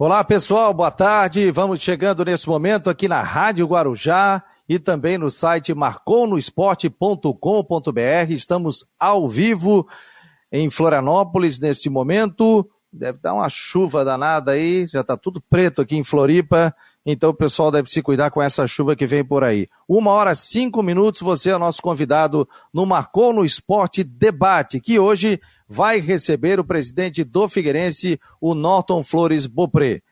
Olá pessoal, boa tarde. Vamos chegando nesse momento aqui na Rádio Guarujá e também no site marconosport.com.br. Estamos ao vivo em Florianópolis nesse momento. Deve dar uma chuva danada aí, já está tudo preto aqui em Floripa. Então o pessoal deve se cuidar com essa chuva que vem por aí. Uma hora cinco minutos, você é nosso convidado no Marcou no Esporte Debate, que hoje vai receber o presidente do Figueirense, o Norton Flores Bopré.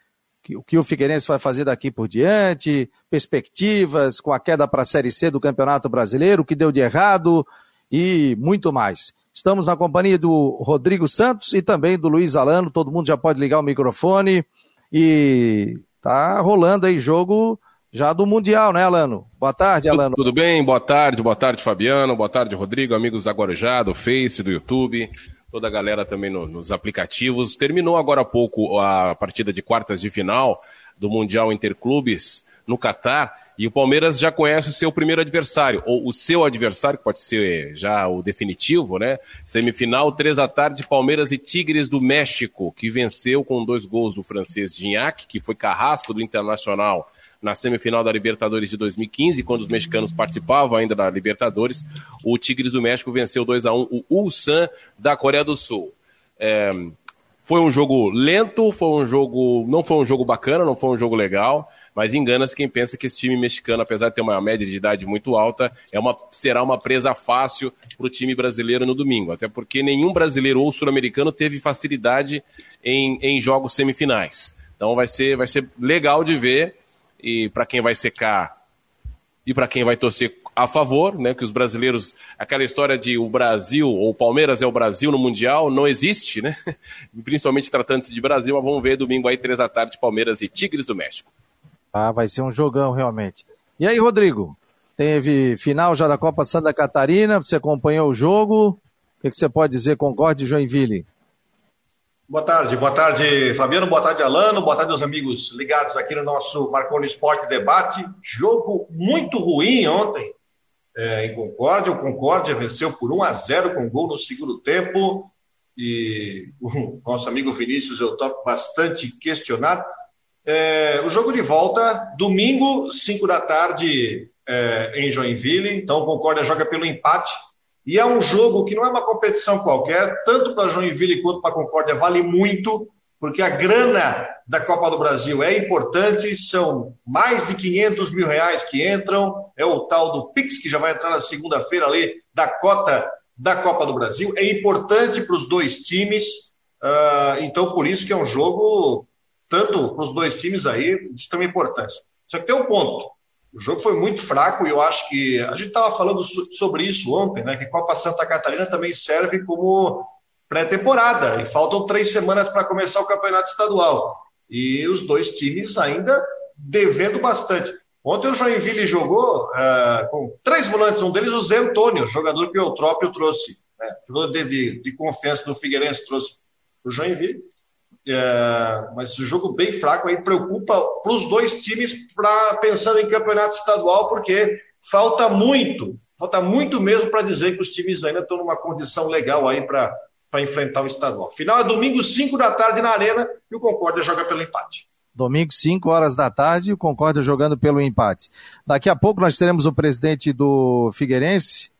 O que o Figueirense vai fazer daqui por diante, perspectivas com a queda para a Série C do Campeonato Brasileiro, o que deu de errado e muito mais. Estamos na companhia do Rodrigo Santos e também do Luiz Alano. Todo mundo já pode ligar o microfone e tá rolando aí jogo já do Mundial, né, Alano? Boa tarde, Alano. Tudo, tudo, bem? Boa tarde, boa tarde, Fabiano. Boa tarde, Rodrigo, amigos da Guarujá, do Face, do YouTube, toda a galera também no, nos aplicativos. Terminou agora há pouco a partida de quartas de final do Mundial Interclubes no Catar. E o Palmeiras já conhece o seu primeiro adversário, ou o seu adversário, que pode ser já o definitivo, né? Semifinal, três da tarde, Palmeiras e Tigres do México, que venceu com dois gols do francês Gignac, que foi carrasco do Internacional na semifinal da Libertadores de 2015, quando os mexicanos participavam ainda da Libertadores. O Tigres do México venceu 2 a 1 o Ulsan da Coreia do Sul. É, foi um jogo lento, foi um jogo, não foi um jogo bacana, não foi um jogo legal. Mas engana-se quem pensa que esse time mexicano, apesar de ter uma média de idade muito alta, é uma, será uma presa fácil para o time brasileiro no domingo. Até porque nenhum brasileiro ou sul-americano teve facilidade em, em jogos semifinais. Então vai ser, vai ser legal de ver. E para quem vai secar e para quem vai torcer a favor, né, que os brasileiros, aquela história de o Brasil ou o Palmeiras é o Brasil no Mundial, não existe, né? Principalmente tratando-se de Brasil, mas vamos ver domingo aí, três da tarde, Palmeiras e Tigres do México. Ah, vai ser um jogão realmente. E aí, Rodrigo? Teve final já da Copa Santa Catarina, você acompanhou o jogo. O que, você pode dizer, Concorde Joinville? Boa tarde, boa tarde, Fabiano, boa tarde, Alano, boa tarde aos amigos ligados aqui no nosso Marconi Esporte Debate. Jogo muito ruim ontem é, em Concórdia. O Concórdia venceu por 1 a 0 com gol no segundo tempo. E o nosso amigo Vinícius eu topo bastante questionado. É, o jogo de volta, domingo, 5 da tarde, é, em Joinville. Então, o Concórdia joga pelo empate. E é um jogo que não é uma competição qualquer, tanto para Joinville quanto para Concórdia, vale muito, porque a grana da Copa do Brasil é importante, são mais de 500 mil reais que entram, é o tal do Pix, que já vai entrar na segunda-feira ali, da cota da Copa do Brasil. É importante para os dois times, uh, então por isso que é um jogo tanto para os dois times aí, de extrema importância. Só que tem um ponto. O jogo foi muito fraco e eu acho que. A gente estava falando sobre isso ontem, né? Que Copa Santa Catarina também serve como pré-temporada. E faltam três semanas para começar o campeonato estadual. E os dois times ainda devendo bastante. Ontem o Joinville jogou uh, com três volantes, um deles o Zé Antônio, jogador que o Eutrópio trouxe, né? de, de, de confiança do Figueirense trouxe o Joinville. É, mas o jogo bem fraco aí preocupa para os dois times para pensando em campeonato estadual, porque falta muito, falta muito mesmo para dizer que os times ainda estão numa condição legal aí para enfrentar o estadual. Final é domingo, 5 da tarde na Arena e o Concórdia joga pelo empate. Domingo, 5 horas da tarde, o Concórdia jogando pelo empate. Daqui a pouco nós teremos o presidente do Figueirense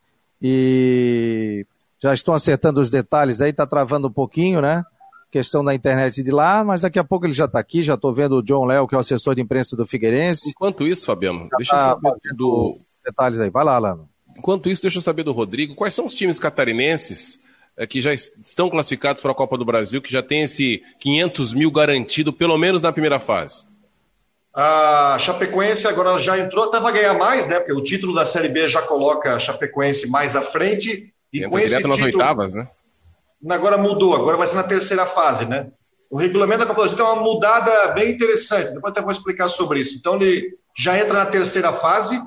e já estão acertando os detalhes aí, tá travando um pouquinho, né? Questão da internet de lá, mas daqui a pouco ele já está aqui, já estou vendo o John Léo, que é o assessor de imprensa do Figueirense. Enquanto isso, Fabiano, já deixa tá eu saber do... Detalhes aí, vai lá, Lano. Enquanto isso, deixa eu saber do Rodrigo, quais são os times catarinenses é, que já estão classificados para a Copa do Brasil, que já tem esse 500 mil garantido, pelo menos na primeira fase? A Chapecoense agora já entrou, até vai ganhar mais, né? Porque o título da Série B já coloca a Chapecoense mais à frente. E Entra com esse título... nas oitavas, né? Agora mudou, agora vai ser na terceira fase, né? O regulamento da Copa do Brasil tem uma mudada bem interessante, depois até vou explicar sobre isso. Então ele já entra na terceira fase,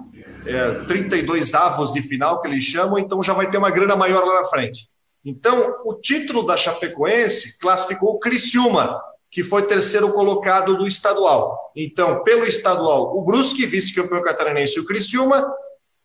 é, 32 avos de final que eles chamam, então já vai ter uma grana maior lá na frente. Então, o título da Chapecoense classificou o Criciúma, que foi terceiro colocado do estadual. Então, pelo estadual, o Brusque, vice-campeão catarinense, o Criciúma,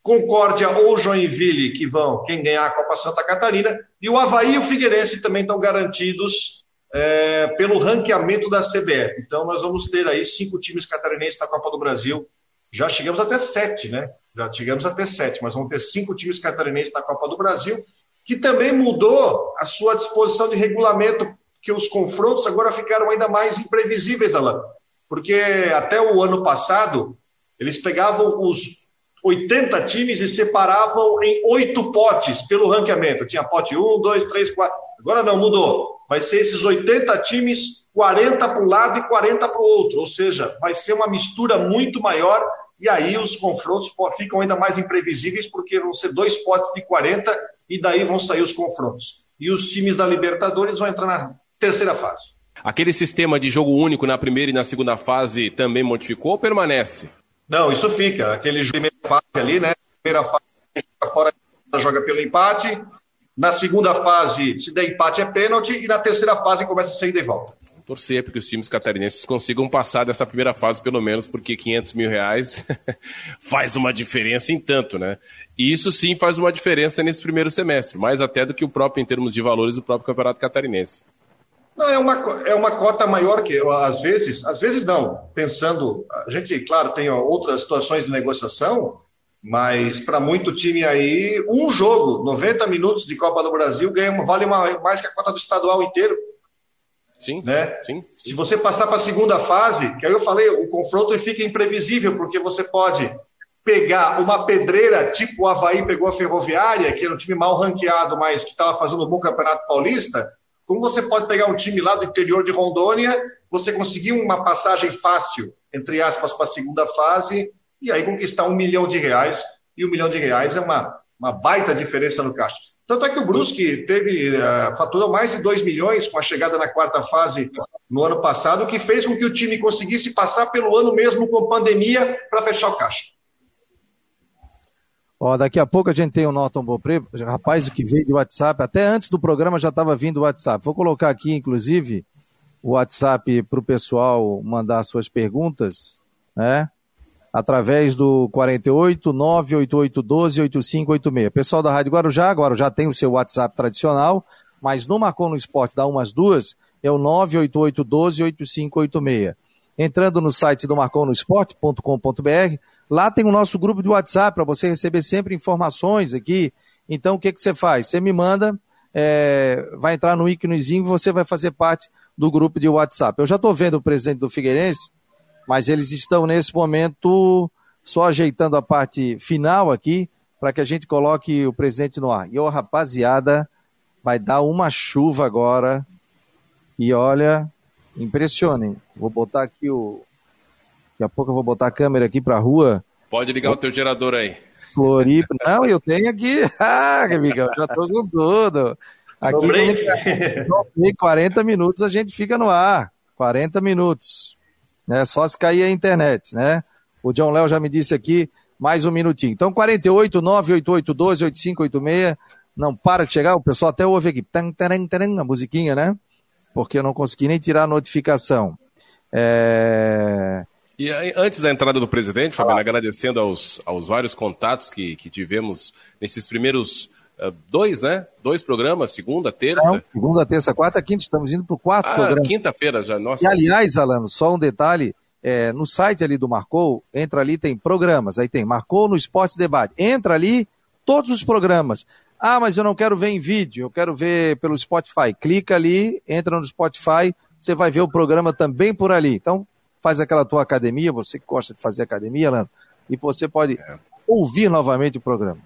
Concórdia ou Joinville, que vão, quem ganhar a Copa Santa Catarina, e o Havaí e o Figueirense também estão garantidos é, pelo ranqueamento da CBF. Então, nós vamos ter aí cinco times catarinenses na Copa do Brasil. Já chegamos até sete, né? Já chegamos até sete, mas vamos ter cinco times catarinenses na Copa do Brasil, que também mudou a sua disposição de regulamento, que os confrontos agora ficaram ainda mais imprevisíveis, Alan. Porque até o ano passado, eles pegavam os 80 times e separavam em oito potes pelo ranqueamento. Tinha pote 1, 2, 3, 4. Agora não, mudou. Vai ser esses 80 times, 40 para um lado e 40 para o outro. Ou seja, vai ser uma mistura muito maior e aí os confrontos ficam ainda mais imprevisíveis, porque vão ser dois potes de 40 e daí vão sair os confrontos. E os times da Libertadores vão entrar na terceira fase. Aquele sistema de jogo único na primeira e na segunda fase também modificou ou permanece? Não, isso fica. Aquele primeira fase ali, né? Primeira fase fora joga pelo empate. Na segunda fase, se der empate é pênalti. E na terceira fase começa a sair de volta torcer para que os times catarinenses consigam passar dessa primeira fase, pelo menos, porque 500 mil reais faz uma diferença em tanto, né? E isso sim faz uma diferença nesse primeiro semestre, mais até do que o próprio, em termos de valores, do próprio Campeonato Catarinense. Não, é uma, é uma cota maior que, às vezes, às vezes não. Pensando, a gente, claro, tem outras situações de negociação, mas para muito time aí, um jogo, 90 minutos de Copa do Brasil, ganha, vale uma, mais que a cota do estadual inteiro. Sim, né? sim, sim. Se você passar para a segunda fase, que aí eu falei, o confronto fica imprevisível, porque você pode pegar uma pedreira, tipo o Havaí pegou a Ferroviária, que era um time mal ranqueado, mas que estava fazendo um bom campeonato paulista, como você pode pegar um time lá do interior de Rondônia, você conseguir uma passagem fácil, entre aspas, para a segunda fase, e aí conquistar um milhão de reais, e um milhão de reais é uma, uma baita diferença no caixa. Tanto é que o Brusque teve, uh, faturou mais de 2 milhões com a chegada na quarta fase no ano passado, que fez com que o time conseguisse passar pelo ano mesmo com pandemia para fechar o caixa. Ó, daqui a pouco a gente tem o Norton Bopré, rapaz que veio de WhatsApp, até antes do programa já estava vindo o WhatsApp. Vou colocar aqui, inclusive, o WhatsApp para o pessoal mandar suas perguntas, né? através do 48 98812 8586. Pessoal da Rádio Guarujá, agora já tem o seu WhatsApp tradicional, mas no Marcou no Esporte dá umas duas, é o 98812 8586. Entrando no site do marconosport.com.br, lá tem o nosso grupo de WhatsApp para você receber sempre informações aqui. Então, o que, que você faz? Você me manda, é, vai entrar no íconezinho e você vai fazer parte do grupo de WhatsApp. Eu já estou vendo o presidente do Figueirense mas eles estão nesse momento só ajeitando a parte final aqui para que a gente coloque o presente no ar. E ó, rapaziada, vai dar uma chuva agora. E olha, impressionem. Vou botar aqui o. Daqui a pouco eu vou botar a câmera aqui para a rua. Pode ligar o teu gerador aí. Floripa. Não, eu tenho aqui. Ah, amigão, já tô com tudo. Aqui, 40 minutos a gente fica no ar. 40 minutos né? Só se cair a internet, né? O John Léo já me disse aqui, mais um minutinho. Então, 48 988 12 8586. Não para de chegar, o pessoal até ouve aqui, tan, taran, taran, a musiquinha, né? Porque eu não consegui nem tirar a notificação. É... E antes da entrada do presidente, Fabiano, agradecendo aos, aos vários contatos que, que tivemos nesses primeiros uh, dois, né? Dois programas, segunda, terça. Não, segunda, terça, quarta, quinta, estamos indo para o quarto ah, programa. Quinta-feira já, nossa. E aliás, Alano, só um detalhe, é, no site ali do Marcou, entra ali, tem programas, aí tem Marcou no Esporte Debate. Entra ali, todos os programas. Ah, mas eu não quero ver em vídeo, eu quero ver pelo Spotify. Clica ali, entra no Spotify, você vai ver o programa também por ali. Então, faz aquela tua academia, você que gosta de fazer academia, Alano, e você pode é. ouvir novamente o programa.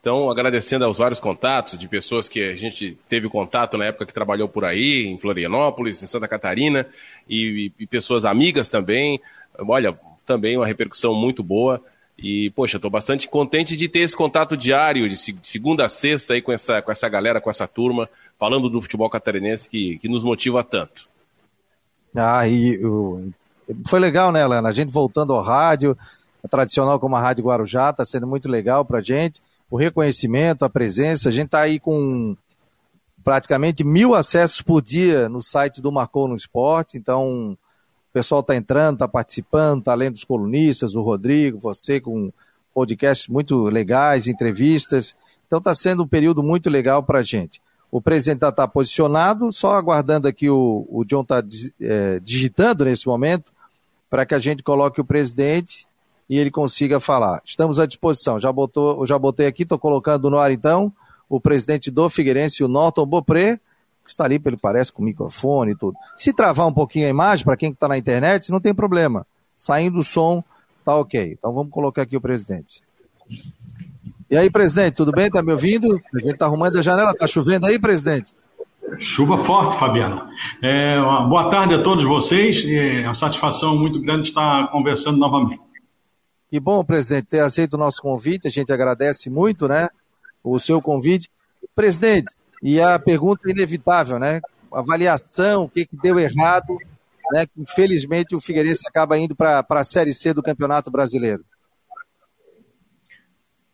Então, agradecendo aos vários contatos de pessoas que a gente teve contato na época que trabalhou por aí, em Florianópolis, em Santa Catarina, e, e pessoas amigas também. Olha, também uma repercussão muito boa. E, poxa, estou bastante contente de ter esse contato diário, de segunda a sexta, aí com essa, com essa galera, com essa turma, falando do futebol catarinense que, que nos motiva tanto. Ah, e o... foi legal, né, Lana? A gente voltando ao rádio, tradicional como a Rádio Guarujá, está sendo muito legal para a gente o reconhecimento, a presença. A gente está aí com praticamente mil acessos por dia no site do Marcou no Esporte, então o pessoal está entrando, está participando, está lendo os colunistas, o Rodrigo, você com podcasts muito legais, entrevistas. Então está sendo um período muito legal para a gente. O presidente está tá posicionado, só aguardando aqui o, o John está é, digitando nesse momento para que a gente coloque o presidente e ele consiga falar. Estamos à disposição. Já, botou, já botei aqui, estou colocando no ar então o presidente do Figueirense, o Norton Bopré, que está ali, pelo parece, com microfone e tudo. Se travar um pouquinho a imagem, para quem está na internet, não tem problema. Saindo o som, tá ok. Então vamos colocar aqui o presidente. E aí, presidente, tudo bem? Está me ouvindo? O presidente está arrumando a janela. Está chovendo aí, presidente? Chuva forte, Fabiano. É, boa tarde a todos vocês. É uma satisfação muito grande estar conversando novamente. Que bom, presidente, ter aceito o nosso convite. A gente agradece muito, né? O seu convite. Presidente, e a pergunta inevitável, né? Avaliação, o que, que deu errado, né? Infelizmente o Figueirense acaba indo para a Série C do Campeonato Brasileiro.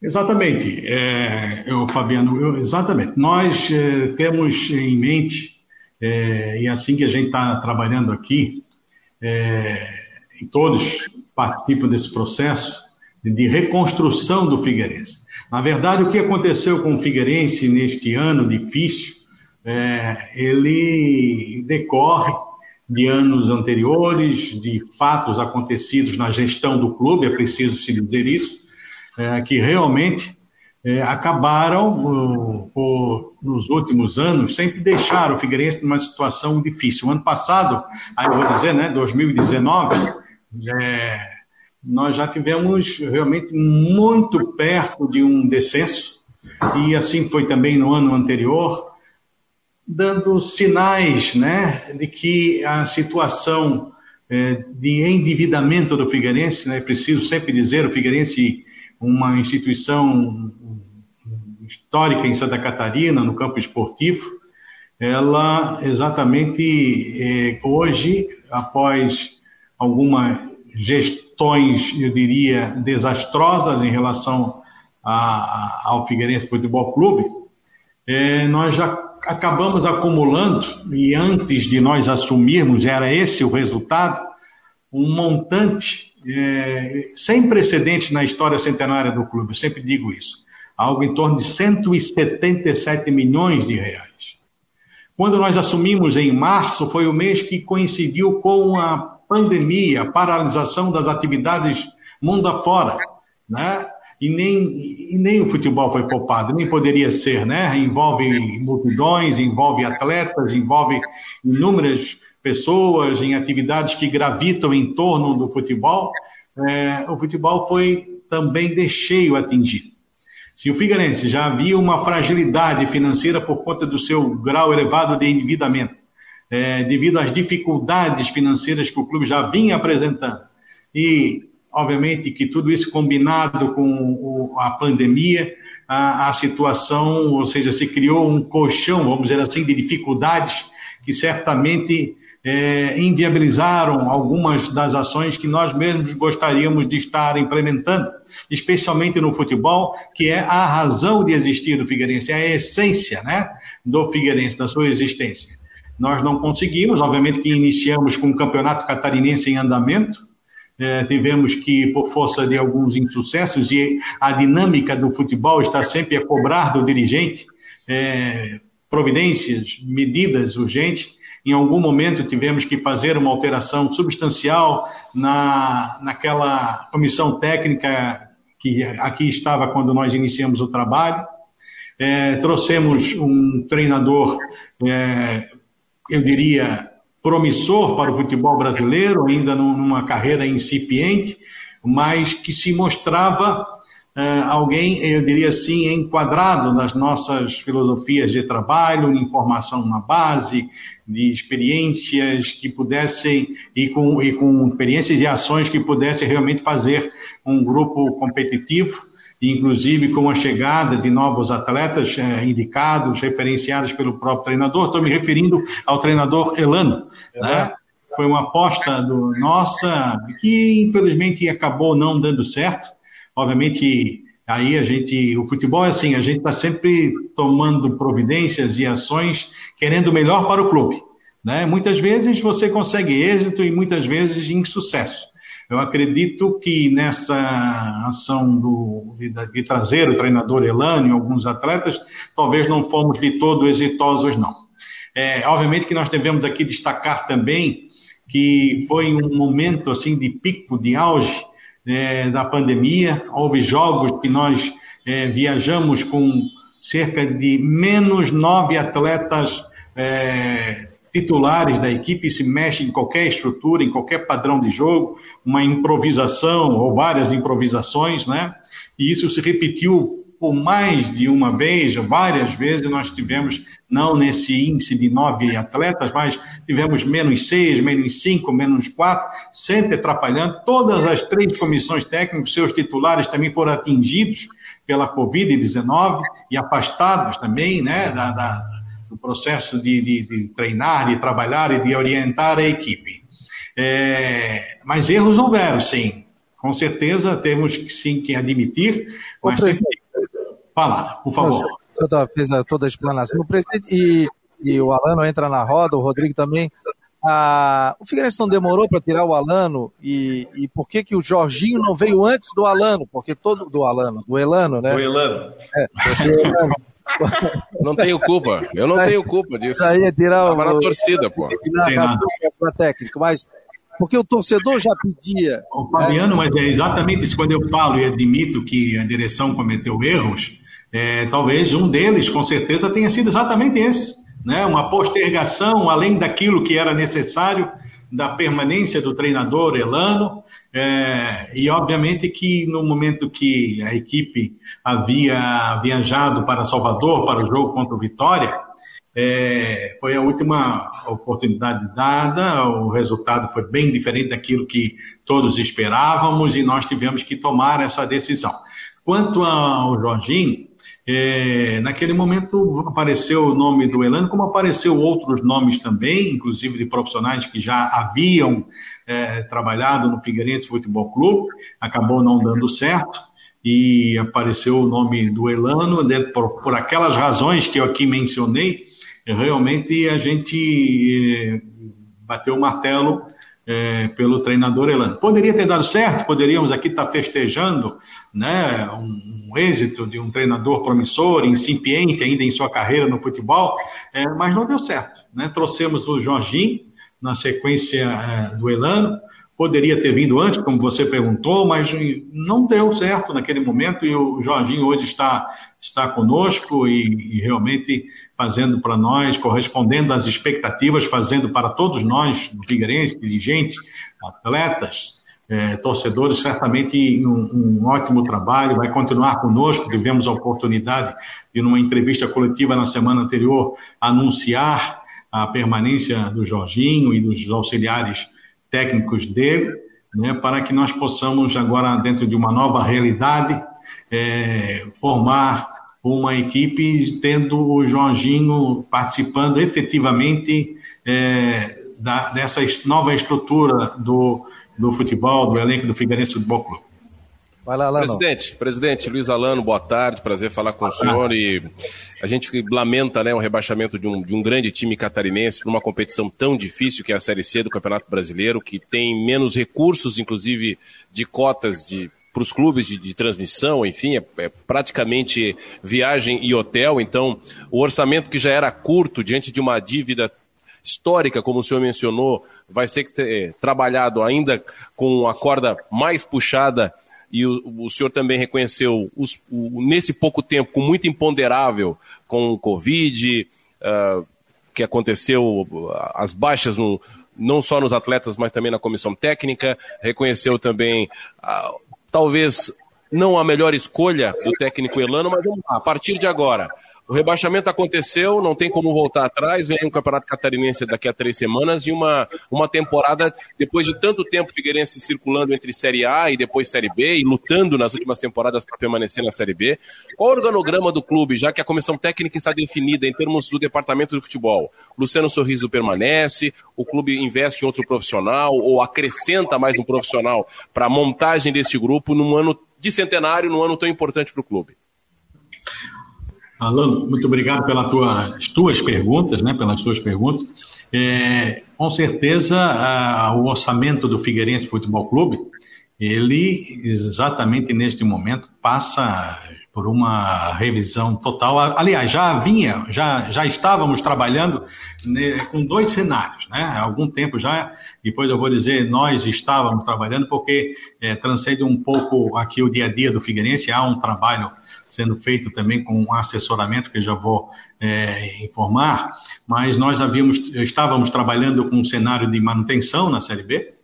Exatamente, é, eu, Fabiano, eu, exatamente. Nós é, temos em mente, é, e é assim que a gente está trabalhando aqui, é, e todos participam desse processo de reconstrução do Figueirense. Na verdade, o que aconteceu com o Figueirense neste ano difícil, é, ele decorre de anos anteriores, de fatos acontecidos na gestão do clube, é preciso se dizer isso, é, que realmente é, acabaram, por, nos últimos anos, sempre deixaram o Figueirense numa situação difícil. O ano passado, aí eu vou dizer, né, 2019, é, nós já tivemos realmente muito perto de um descenso, e assim foi também no ano anterior, dando sinais né, de que a situação é, de endividamento do Figueirense, né, preciso sempre dizer, o Figueirense uma instituição histórica em Santa Catarina, no campo esportivo, ela exatamente é, hoje, após algumas gestões, eu diria, desastrosas em relação a, ao Figueirense Futebol Clube, é, nós já acabamos acumulando, e antes de nós assumirmos, era esse o resultado, um montante é, sem precedentes na história centenária do clube, eu sempre digo isso. Algo em torno de 177 milhões de reais. Quando nós assumimos em março, foi o mês que coincidiu com a pandemia, a paralisação das atividades mundo afora, né? E nem, e nem o futebol foi poupado, nem poderia ser, né? Envolve multidões, envolve atletas, envolve inúmeras pessoas, em atividades que gravitam em torno do futebol, é, o futebol foi também de cheio atingido. Se o Figueirense já havia uma fragilidade financeira por conta do seu grau elevado de endividamento, é, devido às dificuldades financeiras que o clube já vinha apresentando, e obviamente que tudo isso combinado com a pandemia, a, a situação, ou seja, se criou um colchão, vamos dizer assim, de dificuldades que certamente é, inviabilizaram algumas das ações que nós mesmos gostaríamos de estar implementando, especialmente no futebol, que é a razão de existir do Figueirense, é a essência né, do Figueirense, da sua existência. Nós não conseguimos, obviamente que iniciamos com o Campeonato Catarinense em andamento, é, tivemos que, por força de alguns insucessos, e a dinâmica do futebol está sempre a cobrar do dirigente é, providências, medidas urgentes, em algum momento tivemos que fazer uma alteração substancial na, naquela comissão técnica que aqui estava quando nós iniciamos o trabalho. É, trouxemos um treinador, é, eu diria, promissor para o futebol brasileiro, ainda numa carreira incipiente, mas que se mostrava é, alguém, eu diria assim, enquadrado nas nossas filosofias de trabalho, informação na base, de experiências que pudessem, e com, e com experiências e ações que pudessem realmente fazer um grupo competitivo, inclusive com a chegada de novos atletas eh, indicados, referenciados pelo próprio treinador. Estou me referindo ao treinador Elano. É né? Foi uma aposta do, nossa que infelizmente acabou não dando certo. Obviamente Aí a gente, o futebol é assim, a gente está sempre tomando providências e ações, querendo o melhor para o clube. Né? Muitas vezes você consegue êxito e muitas vezes insucesso. Eu acredito que nessa ação do, de, de trazer o treinador Elano e alguns atletas, talvez não fomos de todo exitosos, não. É, obviamente que nós devemos aqui destacar também que foi um momento assim de pico, de auge é, da pandemia. Houve jogos que nós é, viajamos com cerca de menos nove atletas é, titulares da equipe, se mexe em qualquer estrutura, em qualquer padrão de jogo, uma improvisação ou várias improvisações, né? E isso se repetiu por mais de uma vez, várias vezes, nós tivemos, não nesse índice de nove atletas, mas tivemos menos seis, menos cinco, menos quatro, sempre atrapalhando. Todas as três comissões técnicas, seus titulares também foram atingidos pela Covid-19 e afastados também né, da, da, do processo de, de, de, treinar, de trabalhar e de orientar a equipe. É, mas erros houveram, sim. Com certeza temos que, sim que admitir, mas tem que falar, por favor. O senhor fez toda a explanação. O presidente e, e o Alano entra na roda, o Rodrigo também. Ah, o Figueirense não demorou para tirar o Alano e, e por que que o Jorginho não veio antes do Alano? Porque todo do Alano, do Elano, né? Do Elano. É, do Elano. Não tenho culpa, eu não tenho culpa disso. Aí é tirar o, na torcida, pô. Na técnico, mas porque o torcedor já pedia. O Fabiano, mas é exatamente isso. Quando eu falo e admito que a direção cometeu erros, é, talvez um deles, com certeza, tenha sido exatamente esse, né? Uma postergação além daquilo que era necessário da permanência do treinador Elano, é, e obviamente que no momento que a equipe havia viajado para Salvador para o jogo contra o Vitória, é, foi a última oportunidade dada, o resultado foi bem diferente daquilo que todos esperávamos e nós tivemos que tomar essa decisão. Quanto ao Jorginho, é, naquele momento apareceu o nome do Elano, como apareceu outros nomes também, inclusive de profissionais que já haviam é, trabalhado no Figueirense Futebol Clube, acabou não dando certo e apareceu o nome do Elano, né, por, por aquelas razões que eu aqui mencionei, realmente a gente é, bateu o martelo é, pelo treinador Elano. Poderia ter dado certo, poderíamos aqui estar festejando né, um, um, êxito de um treinador promissor, incipiente ainda em sua carreira no futebol, é, mas não deu certo. Né? Trouxemos o Jorginho na sequência é, do Elano, poderia ter vindo antes, como você perguntou, mas não deu certo naquele momento e o Jorginho hoje está, está conosco e, e realmente fazendo para nós, correspondendo às expectativas, fazendo para todos nós, Figueirense, dirigentes, atletas, é, torcedores, certamente um, um, ótimo trabalho, vai continuar conosco. Tivemos a oportunidade de, numa entrevista coletiva na semana anterior, anunciar a permanência do Jorginho e dos auxiliares técnicos dele, né, para que nós possamos agora, dentro de uma nova realidade, é, formar uma equipe tendo o Jorginho participando efetivamente é, da, dessa nova estrutura do do futebol, do elenco do Figueirense Futebol Clube. Vai lá, Alano. Presidente, presidente Luiz Alano, boa tarde, prazer falar com boa o senhor. Tarde. E a gente lamenta né, o rebaixamento de um, de um grande time catarinense para uma competição tão difícil que é a Série C do Campeonato Brasileiro, que tem menos recursos, inclusive, de cotas de para os clubes de, de, transmissão, enfim, é, é, praticamente viagem e hotel. Então, o orçamento que já era curto diante de uma dívida histórica, como o senhor mencionou, vai ser é, trabalhado ainda com a corda mais puxada e o, o senhor também reconheceu os, o, nesse pouco tempo, com muito imponderável, com o Covid, uh, que aconteceu, as baixas no, não só nos atletas, mas também na comissão técnica, reconheceu também, uh, talvez não a melhor escolha do técnico Elano, mas vamos lá, a partir de agora, o rebaixamento aconteceu, não tem como voltar atrás. Vem um campeonato catarinense daqui a três semanas e uma, uma temporada, depois de tanto tempo Figueirense circulando entre Série A e depois Série B e lutando nas últimas temporadas para permanecer na Série B. Qual o organograma do clube, já que a comissão técnica está definida em termos do departamento de futebol? Luciano Sorriso permanece, o clube investe em outro profissional ou acrescenta mais um profissional para a montagem deste grupo num ano de centenário, num ano tão importante para o clube? Alano, muito obrigado pelas tuas, tuas perguntas, né, pelas tuas perguntas. É, com certeza, a, o orçamento do Figueirense Futebol Clube, ele exatamente neste momento passa por uma revisão total. Aliás, já vinha, já, já estávamos trabalhando né, com dois cenários, né? Há algum tempo já, depois eu vou dizer, nós estávamos trabalhando, porque é, transcende um pouco aqui o dia a dia do Figueirense, há um trabalho sendo feito também com um assessoramento que eu já vou é, informar, mas nós havíamos, estávamos trabalhando com um cenário de manutenção na Série B,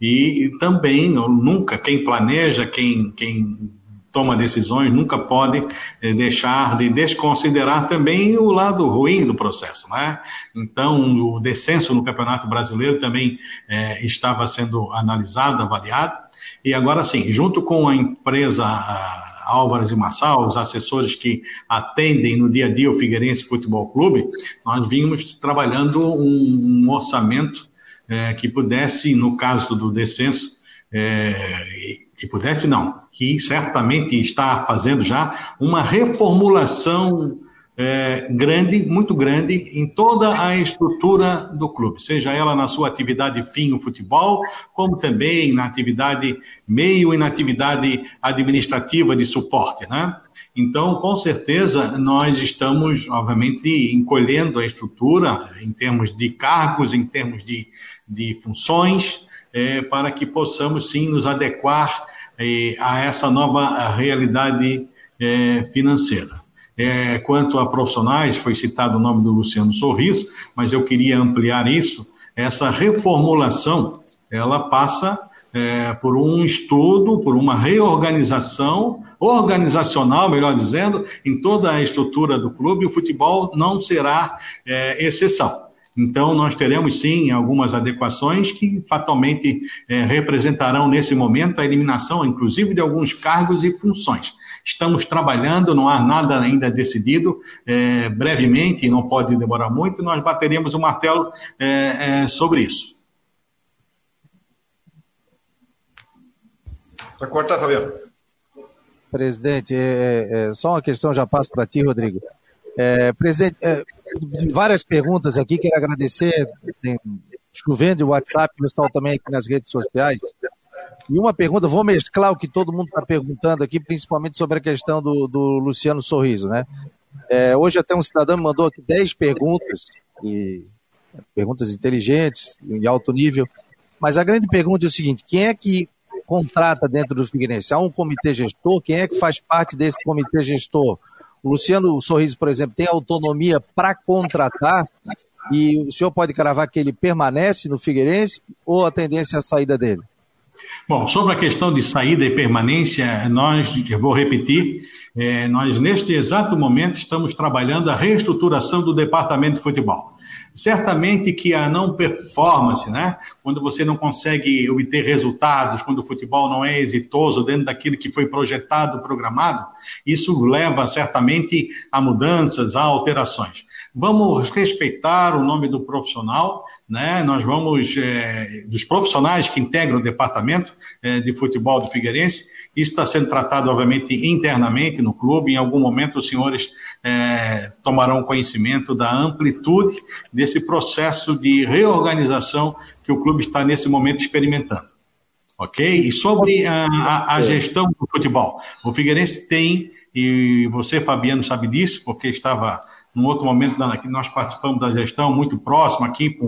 e também, nunca, quem planeja, quem, quem toma decisões, nunca pode eh, deixar de desconsiderar também o lado ruim do processo. Né? Então, o descenso no Campeonato Brasileiro também eh, estava sendo analisado, avaliado, e agora sim, junto com a empresa a Álvares e Massal, os assessores que atendem no dia a dia o Figueirense Futebol Clube, nós vimos trabalhando um, um orçamento eh, que pudesse, no caso do descenso, que pudesse não, que certamente está fazendo já uma reformulação é, grande, muito grande, em toda a estrutura do clube, seja ela na sua atividade fim, o futebol, como também na atividade meio e na atividade administrativa de suporte, né? Então, com certeza, nós estamos, obviamente, encolhendo a estrutura em termos de cargos, em termos de, de funções, é, para que possamos, sim, nos adequar a essa nova realidade é, financeira. É, quanto a profissionais, foi citado o nome do Luciano Sorriso, mas eu queria ampliar isso. Essa reformulação, ela passa é, por um estudo, por uma reorganização, organizacional, melhor dizendo, em toda a estrutura do clube. O futebol não será é, exceção. Então, nós teremos sim algumas adequações que fatalmente é, representarão nesse momento a eliminação, inclusive, de alguns cargos e funções. Estamos trabalhando, não há nada ainda decidido. É, brevemente, não pode demorar muito, nós bateremos o martelo é, sobre isso. Para cortar, Fabiano. Presidente, é, é, só uma questão, já passo para ti, Rodrigo. É, presidente, é, várias perguntas aqui, quero agradecer, tem, chovendo o WhatsApp, o pessoal também aqui nas redes sociais. E uma pergunta, vou mesclar o que todo mundo está perguntando aqui, principalmente sobre a questão do, do Luciano Sorriso, né? É, hoje até um cidadão me mandou aqui 10 perguntas, e, perguntas inteligentes, de alto nível, mas a grande pergunta é o seguinte, quem é que contrata dentro do Figueirense? Há um comitê gestor, quem é que faz parte desse comitê gestor? O Luciano Sorriso, por exemplo, tem autonomia para contratar e o senhor pode cravar que ele permanece no Figueirense ou a tendência é a saída dele? Bom, sobre a questão de saída e permanência, nós, vou repetir, é, nós neste exato momento estamos trabalhando a reestruturação do departamento de futebol. Certamente que a não performance, né? quando você não consegue obter resultados, quando o futebol não é exitoso dentro daquilo que foi projetado, programado, isso leva certamente a mudanças, a alterações. Vamos respeitar o nome do profissional, né? Nós vamos, é, dos profissionais que integram o departamento é, de futebol do Figueirense, isso está sendo tratado, obviamente, internamente no clube. Em algum momento, os senhores é, tomarão conhecimento da amplitude desse processo de reorganização que o clube está, nesse momento, experimentando. Ok? E sobre a, a, a gestão do futebol. O Figueirense tem, e você, Fabiano, sabe disso, porque estava num outro momento que nós participamos da gestão muito próximo aqui,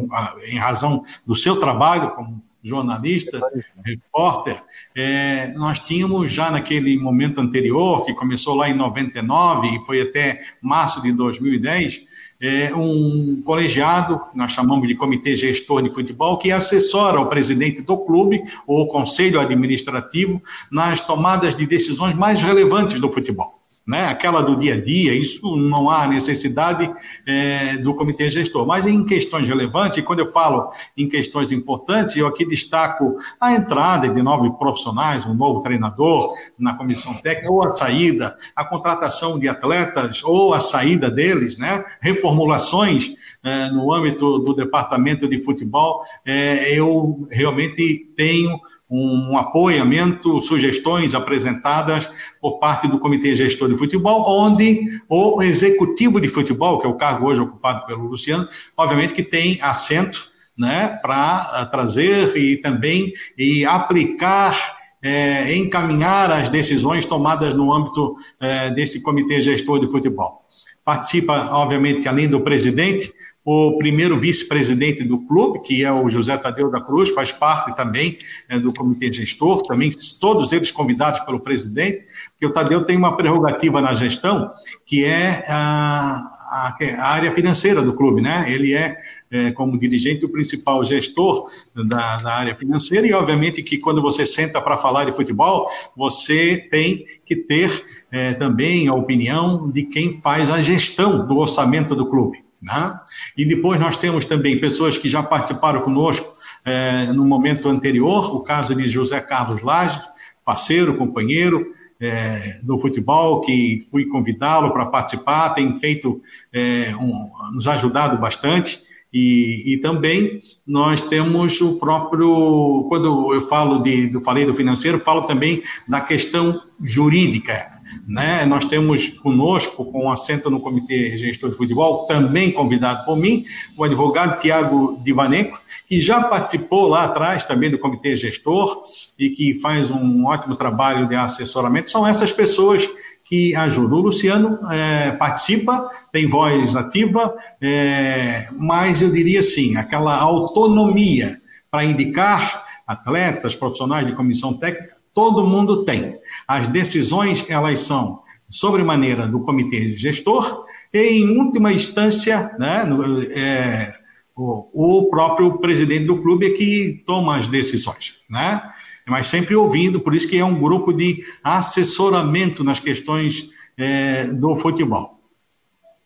em razão do seu trabalho como jornalista, repórter, é, nós tínhamos já naquele momento anterior, que começou lá em 99 e foi até março de 2010, é, um colegiado, nós chamamos de Comitê Gestor de Futebol, que assessora o presidente do clube ou o conselho administrativo nas tomadas de decisões mais relevantes do futebol né, aquela do dia a dia, isso não há necessidade é, do comitê gestor. Mas em questões relevantes, quando eu falo em questões importantes, eu aqui destaco a entrada de novos profissionais, um novo treinador na comissão técnica, ou a saída, a contratação de atletas, ou a saída deles, né, reformulações é, no âmbito do departamento de futebol, é, eu realmente tenho um apoiamento, sugestões apresentadas por parte do Comitê Gestor de Futebol, onde o executivo de futebol, que é o cargo hoje ocupado pelo Luciano, obviamente que tem assento né, para eh, trazer e também e aplicar é, encaminhar as decisões tomadas no âmbito é, desse comitê gestor de futebol. Participa, obviamente, além do presidente, o primeiro vice-presidente do clube, que é o José Tadeu da Cruz, faz parte também é, do comitê gestor, também todos eles convidados pelo presidente, porque o Tadeu tem uma prerrogativa na gestão, que é a, a, a área financeira do clube, né? Ele é, é, como dirigente, o principal gestor da, da área financeira, e obviamente que quando você senta para falar de futebol, você tem que ter é, também a opinião de quem faz a gestão do orçamento do clube. Né? E depois nós temos também pessoas que já participaram conosco é, no momento anterior, o caso de José Carlos Lages, parceiro, companheiro é, do futebol, que fui convidá-lo para participar, tem feito, é, um, nos ajudado bastante. E, e, também nós temos o próprio, quando eu falo de, do falei do financeiro, falo também da questão jurídica. Né? Nós temos conosco, com assento no Comitê Gestor de Futebol, também convidado por mim, o advogado Tiago Divaneco, que já participou lá atrás também do Comitê Gestor e que faz um ótimo trabalho de assessoramento. São essas pessoas que ajudam. O Luciano é, participa, tem voz ativa, é, mas eu diria assim, aquela autonomia para indicar atletas, profissionais de comissão técnica, todo mundo tem. As decisões, elas são sobremaneira do comitê gestor e, em última instância, né, é, o, o, próprio presidente do clube é que toma as decisões, né? Mas sempre ouvindo, por isso que é um grupo de assessoramento nas questões é, do futebol.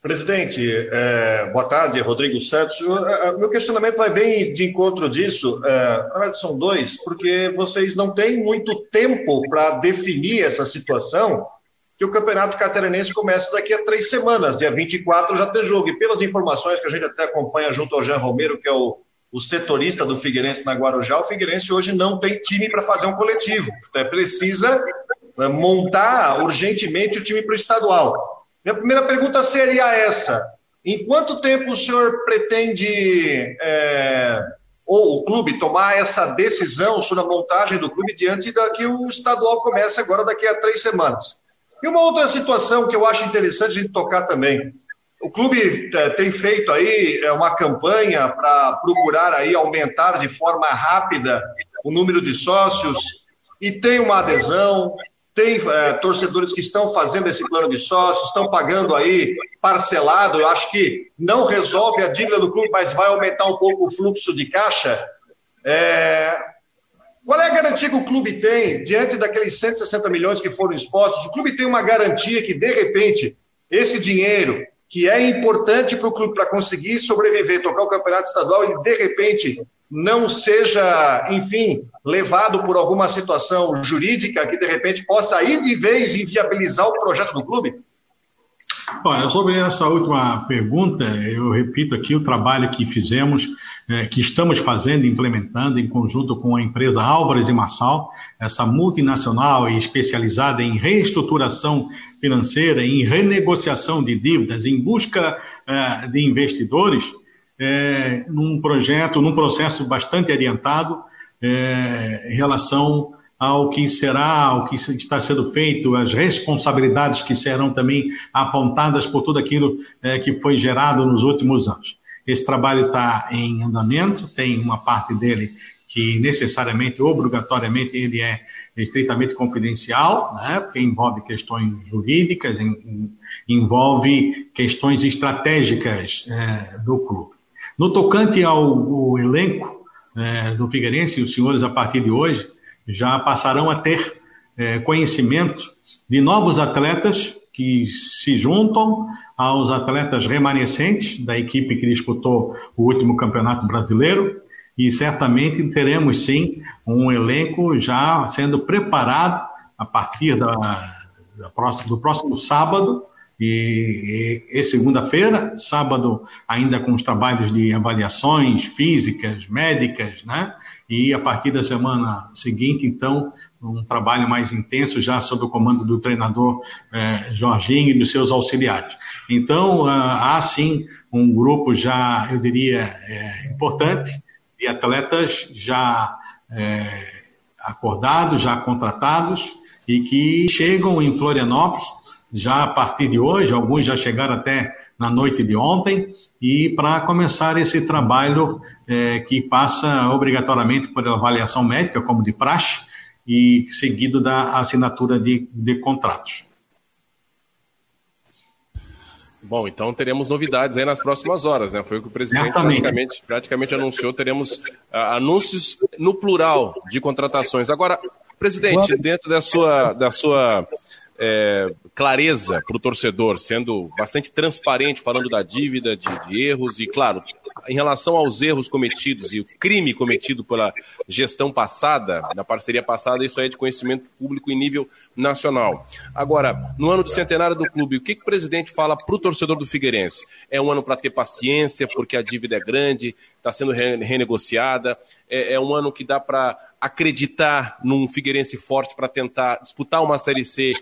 Presidente, é, boa tarde, Rodrigo Santos. É, é, meu questionamento vai bem de encontro disso. É, são dois, porque vocês não têm muito tempo para definir essa situação, que o Campeonato Catarinense começa daqui a três semanas, dia 24 já tem jogo. E pelas informações que a gente até acompanha junto ao Jean Romero, que é o, o setorista do Figueirense na Guarujá, o Figueirense hoje não tem time para fazer um coletivo. Então, precisa é, montar urgentemente o time para o estadual. Minha primeira pergunta seria essa: em quanto tempo o senhor pretende, é, ou o clube, tomar essa decisão sobre a montagem do clube diante da que o estadual começa agora daqui a três semanas? E uma outra situação que eu acho interessante a gente tocar também. O clube é, tem feito aí é, uma campanha para procurar aí aumentar de forma rápida o número de sócios e tem uma adesão, tem é, torcedores que estão fazendo esse plano de sócios, estão pagando aí parcelado. Eu acho que não resolve a dívida do clube, mas vai aumentar um pouco o fluxo de caixa. É... Qual é a garantia que o clube tem diante daqueles 160 milhões que foram expostos? O clube tem uma garantia que, de repente, esse dinheiro, que é importante para o clube para conseguir sobreviver, tocar o campeonato estadual, ele, de repente, não seja, enfim, levado por alguma situação jurídica que de repente possa ir de vez inviabilizar o projeto do clube? Olha, sobre essa última pergunta, eu repito aqui o trabalho que fizemos, é, que estamos fazendo, implementando em conjunto com a empresa Álvares e Massal, essa multinacional e especializada em reestruturação financeira, em renegociação de dívidas, em busca é, de investidores é, num projeto, num processo bastante adiantado em relação ao que será, ao que está sendo feito, as responsabilidades que serão também apontadas por tudo aquilo é, que foi gerado nos últimos anos. Esse trabalho está em andamento, tem uma parte dele que necessariamente, obrigatoriamente, ele é estritamente confidencial, né, porque envolve questões jurídicas, envolve questões estratégicas é, do clube. No tocante ao, ao elenco é, do Figueirense, os senhores, a partir de hoje, já passarão a ter é, conhecimento de novos atletas que se juntam aos atletas remanescentes da equipe que disputou o último campeonato brasileiro e certamente teremos sim um elenco já sendo preparado a partir da, da próxima, do próximo sábado e, e, e segunda-feira, sábado, ainda com os trabalhos de avaliações físicas, médicas, né? E a partir da semana seguinte, então, um trabalho mais intenso já sob o comando do treinador eh, Jorginho e dos seus auxiliares. Então, ah, há sim um grupo já, eu diria, eh, importante de atletas já eh, acordados, já contratados e que chegam em Florianópolis já a partir de hoje, alguns já chegaram até na noite de ontem, e para começar esse trabalho é, que passa obrigatoriamente por avaliação médica, como de praxe, e seguido da assinatura de, de contratos. Bom, então teremos novidades aí nas próximas horas, né? Foi o que o presidente praticamente, praticamente, anunciou. Teremos uh, anúncios no plural de contratações. Agora, presidente, dentro da sua, da sua é, clareza para o torcedor, sendo bastante transparente, falando da dívida, de, de, erros e, claro, em relação aos erros cometidos e o crime cometido pela gestão passada, na parceria passada, isso é de conhecimento público em nível nacional. Agora, no ano do centenário do clube, o que, que o presidente fala para o torcedor do Figueirense? É um ano para ter paciência, porque a dívida é grande, está sendo renegociada, é, é um ano que dá para acreditar num Figueirense forte para tentar disputar uma Série C